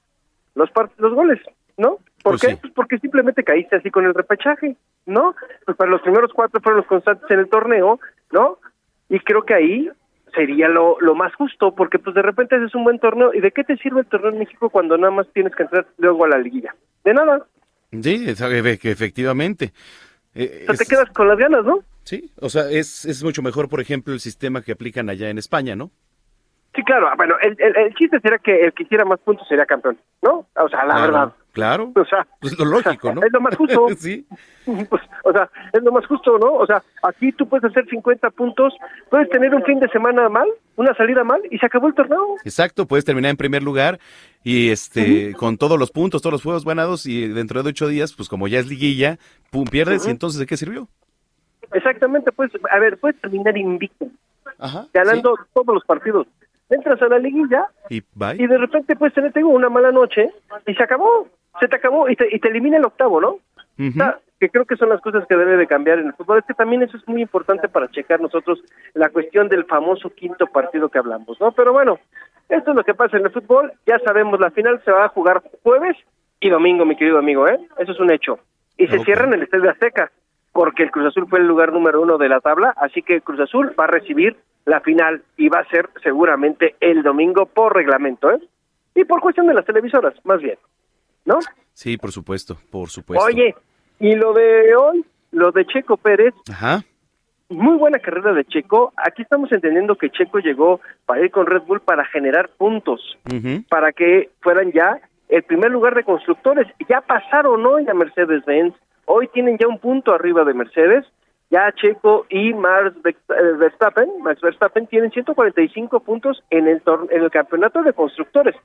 los los goles, ¿no? ¿Por Pues qué? sí. Pues porque simplemente caíste así con el repechaje, ¿no? Pues para los primeros cuatro fueron los constantes en el torneo, ¿no? Y creo que ahí sería lo, lo más justo, porque pues de repente haces un buen torneo, ¿y de qué te sirve el torneo en México cuando nada más tienes que entrar luego a la liguilla? De nada, Sí, sabe que efectivamente. Eh, o sea, te es- quedas con las ganas, ¿no? Sí, o sea, es, es mucho mejor, por ejemplo, el sistema que aplican allá en España, ¿no? Sí, claro, bueno, el, el, el chiste sería que el que hiciera más puntos sería campeón, ¿no? O sea, la Claro, verdad. Claro. O sea, Pues lo lógico, ¿no? Es lo más justo. sí. Pues, o sea, es lo más justo, ¿no? O sea, aquí tú puedes hacer 50 puntos, puedes tener un fin de semana mal, una salida mal y se acabó el torneo. Exacto, puedes terminar en primer lugar y este con todos los puntos, todos los juegos ganados y dentro de ocho días, pues como ya es liguilla, pum, pierdes y entonces ¿de qué sirvió? Exactamente, pues, a ver, puedes terminar invicto, Ajá. ganando todos los partidos. Entras a la liguilla Y bye. y de repente puedes tener te digo, una mala noche y se acabó, se te acabó y te, y te elimina el octavo, ¿no? O sea, que creo que son las cosas que debe de cambiar en el fútbol. Es que también eso es muy importante para checar nosotros la cuestión del famoso quinto partido que hablamos, ¿no? Pero bueno, esto es lo que pasa en el fútbol. Ya sabemos, la final se va a jugar jueves y domingo, mi querido amigo, ¿eh? Eso es un hecho. Y se cierra en el Estadio Azteca, porque el Cruz Azul fue el lugar número uno de la tabla, así que el Cruz Azul va a recibir la final y va a ser seguramente el domingo por reglamento, ¿eh? Y por cuestión de las televisoras, más bien, ¿no? Sí, por supuesto, por supuesto. Oye, y lo de hoy, lo de Checo Pérez, Ajá. muy buena carrera de Checo. Aquí estamos entendiendo que Checo llegó para ir con Red Bull para generar puntos, para que fueran ya el primer lugar de constructores. Ya pasaron hoy a Mercedes-Benz, hoy tienen ya un punto arriba de Mercedes. Ya Checo y Max Verstappen, Max Verstappen tienen 145 puntos en el en el campeonato de constructores.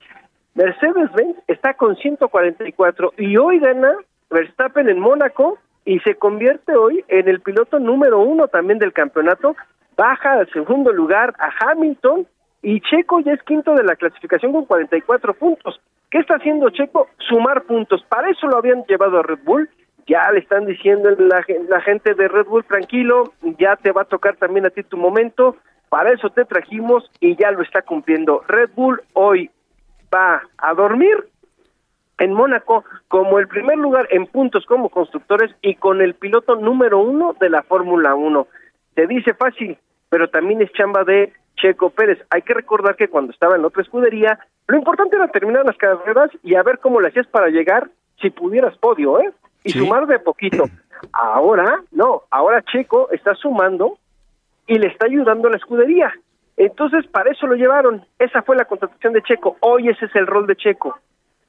Mercedes-Benz está con 144 y hoy gana Verstappen en Mónaco y se convierte hoy en el piloto número uno también del campeonato. baja al segundo lugar a Hamilton y Checo ya es quinto de la clasificación con 44 puntos. ¿Qué está haciendo Checo? Sumar puntos. Para eso lo habían llevado a Red Bull. Ya le están diciendo la, la gente de Red Bull, tranquilo, ya te va a tocar también a ti tu momento. Para eso te trajimos y ya lo está cumpliendo. Red Bull hoy va a dormir en Mónaco como el primer lugar en puntos como constructores y con el piloto número uno de la Fórmula 1. Se dice fácil, pero también es chamba de Checo Pérez. Hay que recordar que cuando estaba en otra escudería, lo importante era terminar las carreras y a ver cómo le hacías para llegar, si pudieras podio, ¿eh? Y sumar de poquito. Ahora, no, ahora Checo está sumando y le está ayudando a la escudería. Entonces, para eso lo llevaron. Esa fue la contratación de Checo. Hoy ese es el rol de Checo.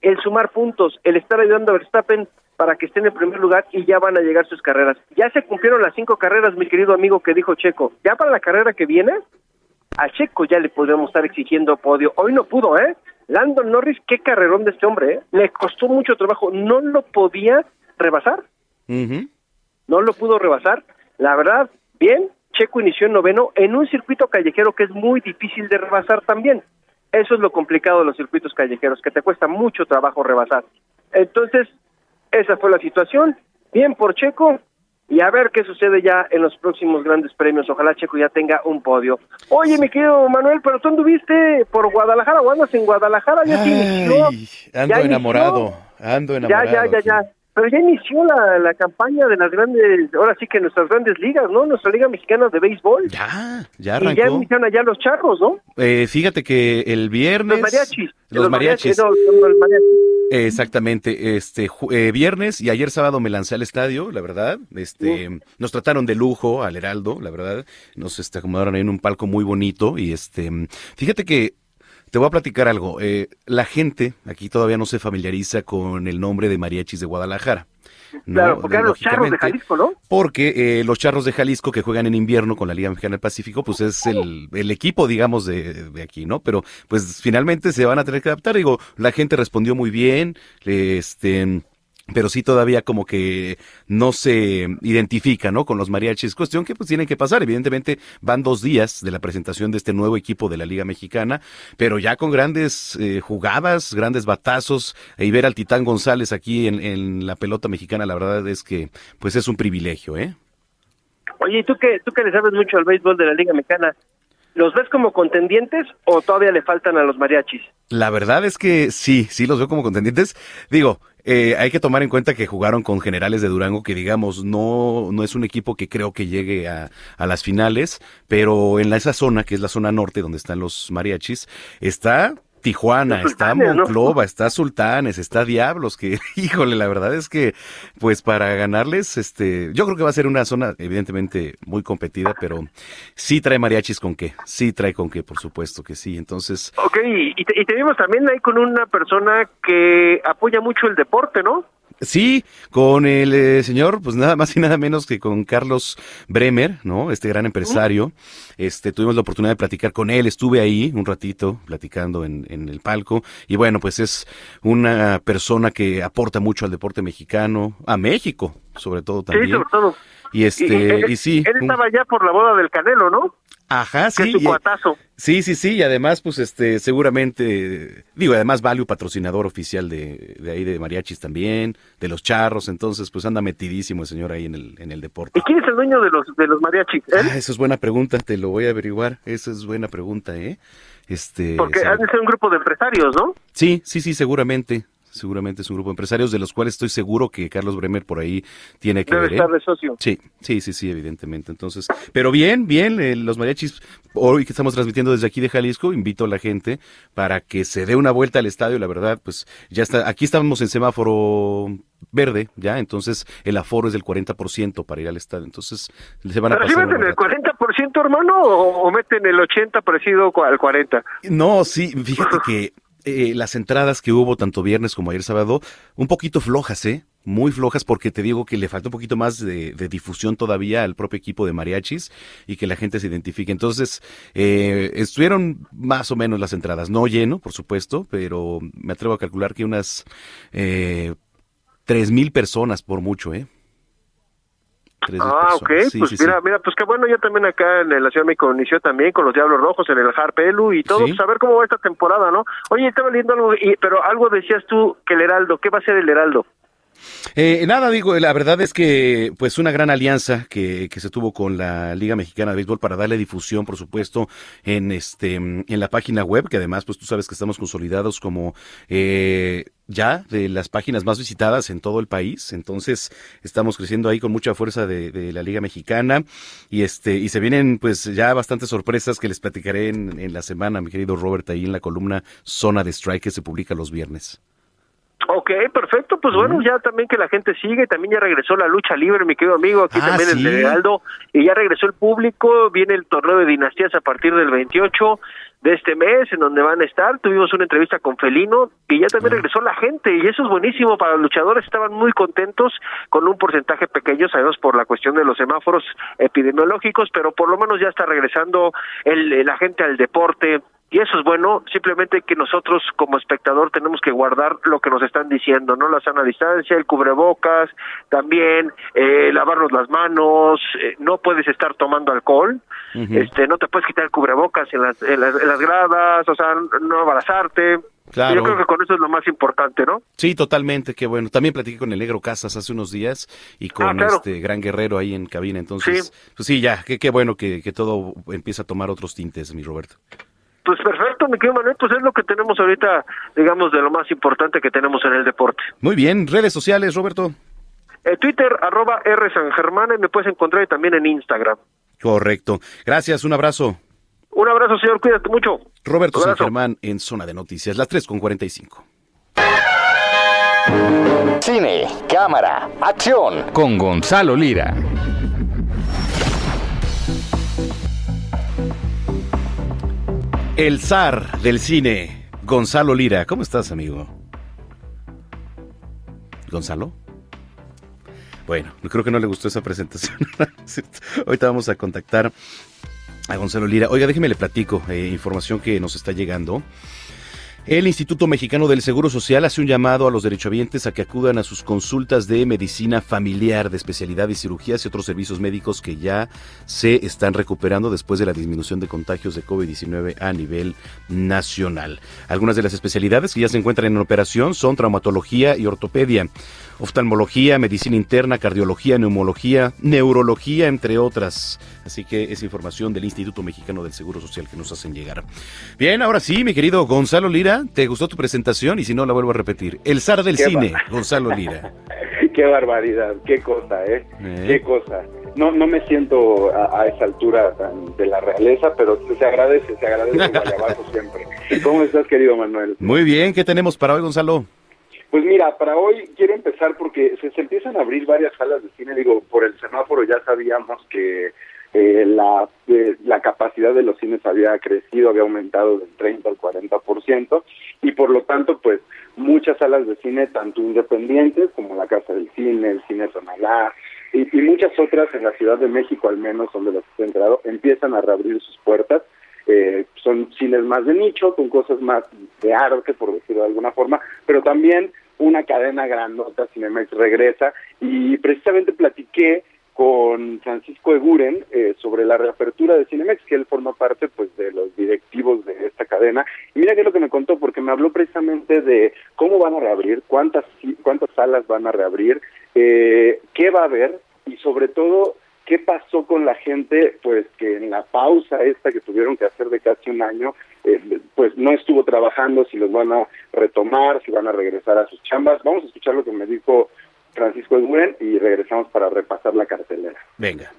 El sumar puntos, el estar ayudando a Verstappen para que esté en el primer lugar y ya van a llegar sus carreras. Ya se cumplieron las cinco carreras, mi querido amigo que dijo Checo. Ya para la carrera que viene, a Checo ya le podríamos estar exigiendo podio. Hoy no pudo, ¿eh? Landon Norris, qué carrerón de este hombre, ¿eh? Le costó mucho trabajo, no lo podía rebasar, no lo pudo rebasar. La verdad, bien, Checo inició en noveno en un circuito callejero que es muy difícil de rebasar también. Eso es lo complicado de los circuitos callejeros, que te cuesta mucho trabajo rebasar. Entonces, esa fue la situación. Bien por Checo, y a ver qué sucede ya en los próximos grandes premios. Ojalá Checo ya tenga un podio. Oye, mi querido Manuel, pero tú anduviste por Guadalajara o andas en Guadalajara, ya te inició. Ando Ya enamorado, ando Ya, enamorado. ya, ya, ya. Pero ya inició la, la campaña de las grandes, ahora sí que nuestras grandes ligas, ¿no? Nuestra Liga Mexicana de Béisbol. Ya, ya Y ya arrancó. iniciaron allá los charros, ¿no? Eh, fíjate que el viernes... Los mariachis. Los mariachis. no, no, los mariachis. Exactamente, este eh, viernes y ayer sábado me lancé al estadio, la verdad, este nos trataron de lujo al Heraldo, la verdad, nos este, acomodaron ahí en un palco muy bonito y este fíjate que te voy a platicar algo, eh, la gente aquí todavía no se familiariza con el nombre de mariachis de Guadalajara. ¿no? Claro, porque eran los charros de Jalisco, ¿no? Porque eh, los charros de Jalisco que juegan en invierno con la Liga Mexicana del Pacífico, pues es el, el equipo, digamos, de, de aquí, ¿no? Pero pues finalmente se van a tener que adaptar. Digo, la gente respondió muy bien, este pero sí todavía como que no se identifica, ¿no? Con los mariachis, cuestión que pues tienen que pasar, evidentemente van dos días de la presentación de este nuevo equipo de la Liga Mexicana, pero ya con grandes eh, jugadas, grandes batazos, y ver al Titán González aquí en, en la pelota mexicana, la verdad es que pues es un privilegio, ¿eh? Oye, ¿y tú que, tú que le sabes mucho al béisbol de la Liga Mexicana, ¿los ves como contendientes o todavía le faltan a los mariachis? La verdad es que sí, sí los veo como contendientes. Digo, eh, hay que tomar en cuenta que jugaron con Generales de Durango, que digamos no, no es un equipo que creo que llegue a, a las finales, pero en la, esa zona, que es la zona norte donde están los mariachis, está Tijuana, está. Monclova, está Sultanes, está Diablos, que híjole, la verdad es que pues para ganarles, este, yo creo que va a ser una zona evidentemente muy competida, pero sí trae mariachis con qué, sí trae con qué, por supuesto que sí, entonces... Ok, y te, y te vimos también ahí con una persona que apoya mucho el deporte, ¿no? Sí, con el eh, señor, pues nada más y nada menos que con Carlos Bremer, ¿no? Este gran empresario. Este, tuvimos la oportunidad de platicar con él, estuve ahí un ratito platicando en, en el palco. Y bueno, pues es una persona que aporta mucho al deporte mexicano, a México, sobre todo también. Sí, sobre todo. Y este, él, y sí. Él un- estaba ya por la boda del Canelo, ¿no? Ajá, Que sí. es su y- cuatazo. Sí, sí, sí, y además, pues, este, seguramente, digo, además Value, patrocinador oficial de, de ahí de Mariachis también, de los charros, entonces, pues anda metidísimo el señor ahí en el, en el deporte. ¿Y quién es el dueño de los de los mariachis? Ah, eso es buena pregunta, te lo voy a averiguar, esa es buena pregunta, ¿eh? Este, Porque han de ser un grupo de empresarios, ¿no? Sí, sí, sí, seguramente. Seguramente es un grupo de empresarios de los cuales estoy seguro que Carlos Bremer por ahí tiene que Debe ver. ¿eh? estar de socio. Sí, sí, sí, sí, evidentemente. Entonces, pero bien, bien, eh, los mariachis, hoy que estamos transmitiendo desde aquí de Jalisco, invito a la gente para que se dé una vuelta al estadio. La verdad, pues ya está, aquí estamos en semáforo verde, ya, entonces el aforo es del 40% para ir al estadio. Entonces, se van a ¿Pero si pasar. meten una el 40%, hermano, o, o meten el 80% parecido al 40%? No, sí, fíjate que eh, las entradas que hubo tanto viernes como ayer sábado, un poquito flojas, ¿eh? Muy flojas porque te digo que le falta un poquito más de, de difusión todavía al propio equipo de mariachis y que la gente se identifique. Entonces, eh, estuvieron más o menos las entradas, no lleno, por supuesto, pero me atrevo a calcular que unas eh, tres mil personas por mucho, ¿eh? Ah, ok. Sí, pues sí, sí. mira, mira, pues que bueno, yo también acá en la Ciudad de México inició también con los Diablos Rojos en el Harpelu y todo, pues a ver cómo va esta temporada, ¿no? Oye, estaba leyendo algo, y, pero algo decías tú que el Heraldo, ¿qué va a ser el Heraldo? Eh, nada, digo, la verdad es que pues una gran alianza que, que se tuvo con la Liga Mexicana de Béisbol para darle difusión, por supuesto, en este en la página web, que además pues tú sabes que estamos consolidados como eh, ya de las páginas más visitadas en todo el país, entonces estamos creciendo ahí con mucha fuerza de, de la Liga Mexicana y este y se vienen pues ya bastantes sorpresas que les platicaré en, en la semana, mi querido Robert, ahí en la columna Zona de Strike que se publica los viernes. Ok, perfecto, pues bueno, ya también que la gente sigue, también ya regresó la lucha libre, mi querido amigo, aquí Ah, también el Heraldo, y ya regresó el público, viene el torneo de dinastías a partir del 28 de este mes, en donde van a estar, tuvimos una entrevista con Felino, y ya también regresó la gente, y eso es buenísimo para los luchadores, estaban muy contentos con un porcentaje pequeño, sabemos por la cuestión de los semáforos epidemiológicos, pero por lo menos ya está regresando el, la gente al deporte, y eso es bueno, simplemente que nosotros como espectador tenemos que guardar lo que nos están diciendo, ¿no? La sana distancia, el cubrebocas, también eh, lavarnos las manos, eh, no puedes estar tomando alcohol, este, no te puedes quitar el cubrebocas en las, en las, en las gradas, o sea, no abrazarte. Claro. Yo creo que con eso es lo más importante, ¿no? Sí, totalmente, qué bueno. También platiqué con el Negro Casas hace unos días y con Ah, claro. este gran guerrero ahí en cabina. Entonces, pues sí, ya, qué, qué bueno que, que todo empieza a tomar otros tintes, mi Roberto. Pues perfecto, mi querido Manuel, pues es lo que tenemos ahorita, digamos, de lo más importante que tenemos en el deporte. Muy bien, redes sociales, Roberto. Eh, Twitter, arroba R San Germán, y me puedes encontrar también en Instagram. Correcto. Gracias, un abrazo. Un abrazo, señor, cuídate mucho. Roberto San. Germán en Zona de Noticias, las 3 con 45. Cine, cámara, acción. Con Gonzalo Lira. El zar del cine, Gonzalo Lira. ¿Cómo estás, amigo? ¿Gonzalo? Bueno, creo que no le gustó esa presentación. Ahorita vamos a contactar a Gonzalo Lira. Oiga, déjeme le platico, eh, información que nos está llegando. El Instituto Mexicano del Seguro Social hace un llamado a los derechohabientes a que acudan a sus consultas de medicina familiar, de especialidad y cirugías y otros servicios médicos que ya se están recuperando después de la disminución de contagios de COVID-19 a nivel nacional. Algunas de las especialidades que ya se encuentran en operación son traumatología y ortopedia, oftalmología, medicina interna, cardiología, neumología, neurología, entre otras. Así que es información del Instituto Mexicano del Seguro Social que nos hacen llegar. Bien, ahora sí, mi querido Gonzalo Lira, ¿te gustó tu presentación? Y si no, la vuelvo a repetir. El zar del Qué cine, Gonzalo Lira. Qué barbaridad, qué cosa, ¿eh? Eh. Qué cosa. No, no me siento a, a esa altura tan de la realeza, pero se agradece, se agradece guayabazo siempre. ¿Cómo estás, querido Manuel? Muy bien, ¿qué tenemos para hoy, Gonzalo? Pues mira, para hoy quiero empezar porque se, empiezan a abrir varias salas de cine. Digo, por el semáforo ya sabíamos que eh, la, eh, capacidad de los cines había crecido, había aumentado del 30 al 40%, y por lo tanto, pues muchas salas de cine, tanto independientes como la Casa del Cine, el Cine Tonalá, y, muchas otras en la Ciudad de México, al menos donde los he enterado, empiezan a reabrir sus puertas. Eh, son cines más de nicho, con cosas más de arte, por decirlo de alguna forma, pero también una cadena grandota, Cinemex regresa, y precisamente platiqué con Francisco Eguren eh, sobre la reapertura de Cinemex, que él forma parte pues de los directivos de esta cadena. Y mira qué es lo que me contó, porque me habló precisamente de cómo van a reabrir, cuántas cuántas salas van a reabrir, eh, qué va a haber y sobre todo qué pasó con la gente pues que en la pausa esta que tuvieron que hacer de casi un año eh, pues no estuvo trabajando, si los van a retomar, si van a regresar a sus chambas. Vamos a escuchar lo que me dijo Francisco Eguren y regresamos para repasar la cartelera. Venga.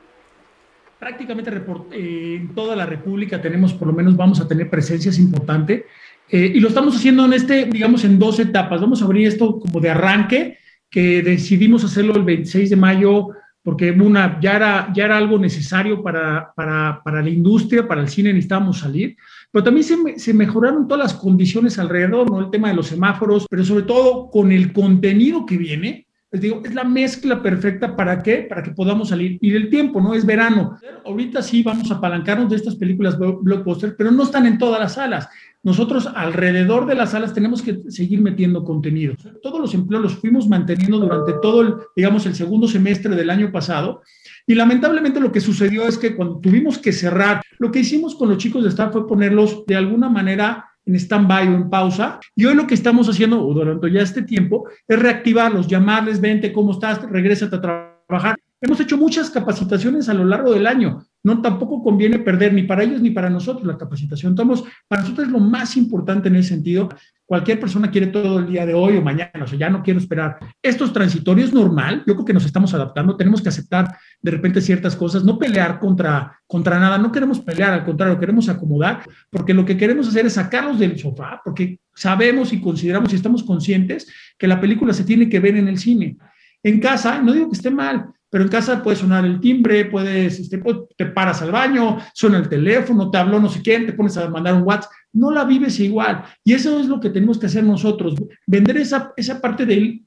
prácticamente eh, en toda la República tenemos, por lo menos vamos a tener presencias importante eh, y lo estamos haciendo en este, digamos, en dos etapas. Vamos a abrir esto como de arranque, que decidimos hacerlo el 26 de mayo porque una, ya, era, ya era algo necesario para, para, para la industria, para el cine necesitábamos salir, pero también se, se mejoraron todas las condiciones alrededor, ¿no? El tema de los semáforos, pero sobre todo con el contenido que viene, les digo, es la mezcla perfecta para qué? Para que podamos salir. Y del tiempo, ¿no? Es verano. Ahorita sí vamos a apalancarnos de estas películas blo- blockbuster, pero no están en todas las salas. Nosotros alrededor de las salas tenemos que seguir metiendo contenido. Todos los empleos los fuimos manteniendo durante todo el, digamos, el segundo semestre del año pasado. Y lamentablemente lo que sucedió es que cuando tuvimos que cerrar, lo que hicimos con los chicos de staff fue ponerlos de alguna manera en stand-by o en pausa. Y hoy lo que estamos haciendo durante ya este tiempo es reactivarlos, llamarles, vente, ¿cómo estás? Regrésate a trabajar. Hemos hecho muchas capacitaciones a lo largo del año. No tampoco conviene perder ni para ellos ni para nosotros la capacitación. Entonces, para nosotros es lo más importante en ese sentido. Cualquier persona quiere todo el día de hoy o mañana, o sea, ya no quiero esperar. Esto es transitorio, es normal. Yo creo que nos estamos adaptando. Tenemos que aceptar de repente ciertas cosas, no pelear contra, contra nada. No queremos pelear, al contrario, queremos acomodar, porque lo que queremos hacer es sacarlos del sofá, porque sabemos y consideramos y estamos conscientes que la película se tiene que ver en el cine. En casa, no digo que esté mal, pero en casa puede sonar el timbre, puedes, este, pues, te paras al baño, suena el teléfono, te habló no sé quién, te pones a mandar un WhatsApp, no la vives igual. Y eso es lo que tenemos que hacer nosotros, vender esa, esa parte de,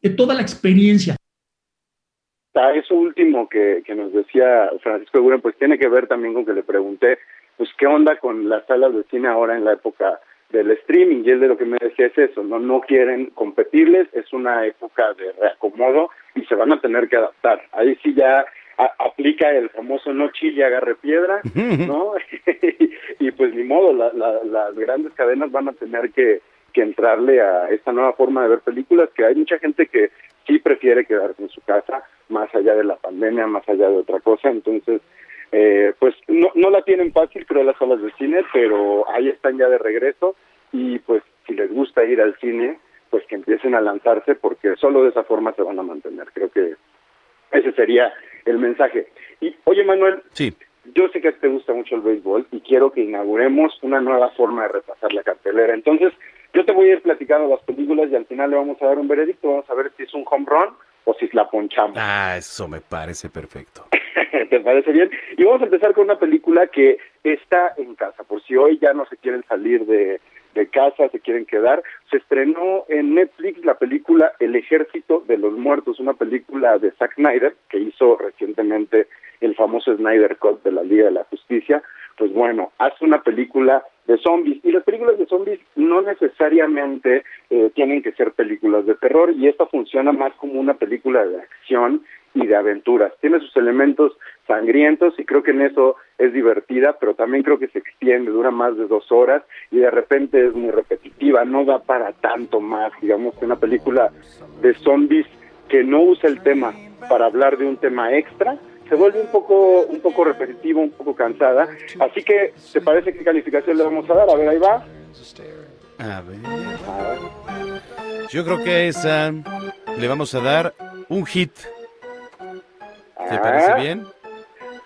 de toda la experiencia. A eso último que, que nos decía Francisco Eguren, pues tiene que ver también con que le pregunté, pues qué onda con las salas de cine ahora en la época del streaming, y él de lo que me decía es eso, no, no quieren competirles, es una época de reacomodo y se van a tener que adaptar. Ahí sí ya aplica el famoso no chille, agarre piedra, ¿no? y pues ni modo, la- la- las grandes cadenas van a tener que, que entrarle a esta nueva forma de ver películas, que hay mucha gente que sí prefiere quedarse en su casa, más allá de la pandemia, más allá de otra cosa, entonces eh, pues no, no la tienen fácil, creo, las salas de cine, pero ahí están ya de regreso y pues si les gusta ir al cine, pues que empiecen a lanzarse porque solo de esa forma se van a mantener. Creo que ese sería el mensaje. Y oye Manuel, Sí. yo sé que te gusta mucho el béisbol y quiero que inauguremos una nueva forma de repasar la cartelera. Entonces, yo te voy a ir platicando las películas y al final le vamos a dar un veredicto, vamos a ver si es un home run o si la ponchamos. Ah, eso me parece perfecto. ¿Te parece bien? Y vamos a empezar con una película que está en casa. Por si hoy ya no se quieren salir de, de casa, se quieren quedar. Se estrenó en Netflix la película El Ejército de los Muertos, una película de Zack Snyder, que hizo recientemente el famoso Snyder Cut de la Liga de la Justicia. Pues bueno, hace una película de zombies. Y las películas de zombies no necesariamente eh, tienen que ser películas de terror, y esta funciona más como una película de acción y de aventuras. Tiene sus elementos sangrientos y creo que en eso es divertida, pero también creo que se extiende, dura más de dos horas y de repente es muy repetitiva, no da para tanto más, digamos que una película de zombies que no usa el tema para hablar de un tema extra, se vuelve un poco un poco repetitiva, un poco cansada. Así que, ¿te parece qué calificación le vamos a dar? A ver, ahí va. A ver. Yo creo que a esa le vamos a dar un hit. ¿Te parece Ah. bien?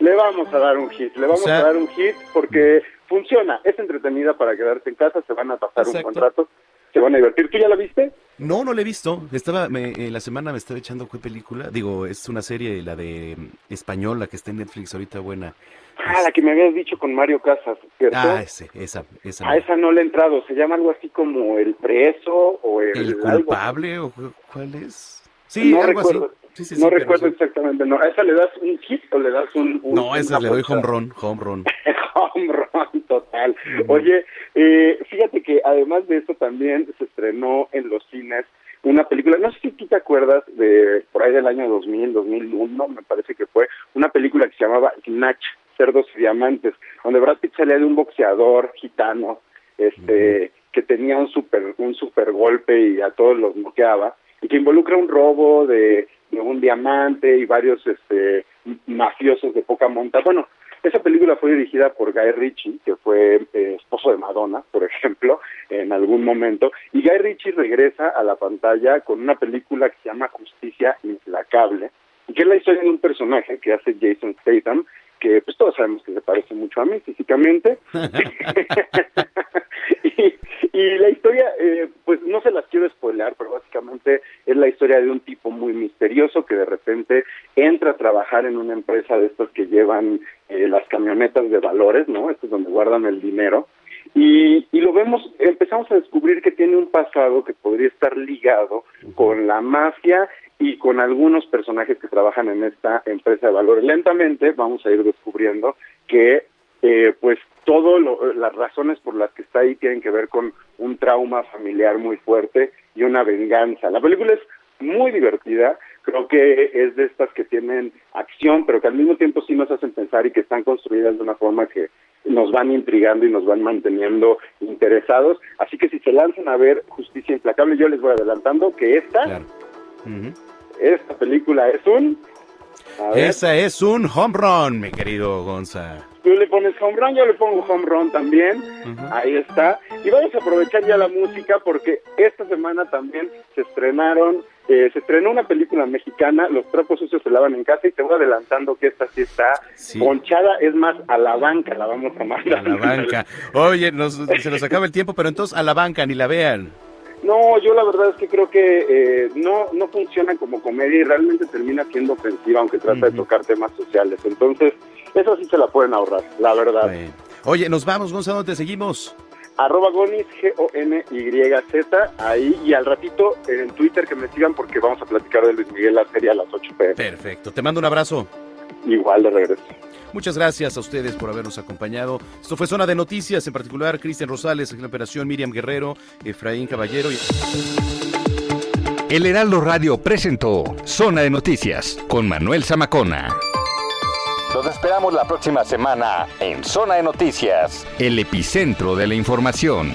Le vamos a dar un hit, le vamos O sea- a dar un hit porque funciona, es entretenida para quedarse en casa, se van a pasar Exacto. un buen rato, se van a divertir. ¿Tú ya la viste? No, no la he visto. Estaba, me, eh, la semana me estaba echando qué película. Digo, es una serie, la de mm, española que está en Netflix ahorita buena. Ah, la que me habías dicho con Mario Casas, ¿cierto? Ah, ese, esa, esa. a esa no le he entrado, se llama algo así como El Preso o El, ¿El algo. culpable o cu- cuál es? Sí, no algo recuerdo, así. Sí, sí, no sí, recuerdo sí. exactamente, no. ¿A esa le das un hit o le das un...? un- No, esa le doy home run, home run. home run total. Oye, eh, fíjate que además de eso también se estrenó en los cines una película, no sé si tú te acuerdas de por ahí del año 2000, 2001, me parece que fue, una película que se llamaba Snatch, Cerdos y Diamantes, donde Brad Pitt salía de un boxeador gitano, este, que tenía un super, un super golpe y a todos los noqueaba, y que involucra un robo de, un diamante y varios este, mafiosos de poca monta. Bueno, esa película fue dirigida por Guy Ritchie, que fue eh, esposo de Madonna, por ejemplo, en algún momento. Y Guy Ritchie regresa a la pantalla con una película que se llama Justicia Implacable, y que es la historia de un personaje que hace Jason Statham, que pues todos sabemos que se parece mucho a mí físicamente. y, y la historia, eh, pues no se las quiero spoilear, pero básicamente es la historia de un tipo muy misterioso que de repente entra a trabajar en una empresa de estos que llevan eh, las camionetas de valores, ¿no? Estos donde guardan el dinero. Y, y lo vemos, empezamos a descubrir que tiene un pasado que podría estar ligado con la mafia y con algunos personajes que trabajan en esta empresa de valores. Lentamente vamos a ir descubriendo que eh, pues todo las razones por las que está ahí tienen que ver con un trauma familiar muy fuerte y una venganza. La película es muy divertida, creo que es de estas que tienen acción, pero que al mismo tiempo sí nos hacen pensar y que están construidas de una forma que nos van intrigando y nos van manteniendo interesados. Así que si se lanzan a ver Justicia Implacable, yo les voy adelantando que esta, esta película es un... Esa es un home run, mi querido Gonza. Tú le pones home run, yo le pongo home run también. Ahí está. Y vamos a aprovechar ya la música porque esta semana también se estrenaron, eh, se estrenó una película mexicana, Los trapos sucios se lavan en casa y te voy adelantando que esta sí está ponchada, es más, a la banca la vamos a mandar. A la banca. Oye, se nos acaba el tiempo, pero entonces a la banca, ni la vean. No, yo la verdad es que creo que eh, no, no funciona como comedia y realmente termina siendo ofensiva, aunque trata de tocar temas sociales. Entonces, eso sí se la pueden ahorrar, la verdad. Oye, nos vamos, Gonzalo, te seguimos. Arroba Gonis, G-O-N-Y-Z, ahí y al ratito en Twitter que me sigan porque vamos a platicar de Luis Miguel la serie a las 8 pm. Perfecto, te mando un abrazo. Igual de regreso. Muchas gracias a ustedes por habernos acompañado. Esto fue Zona de Noticias, en particular Cristian Rosales, en la operación Miriam Guerrero, Efraín Caballero. Y... El Heraldo Radio presentó Zona de Noticias con Manuel Zamacona. Los esperamos la próxima semana en Zona de Noticias, el epicentro de la información.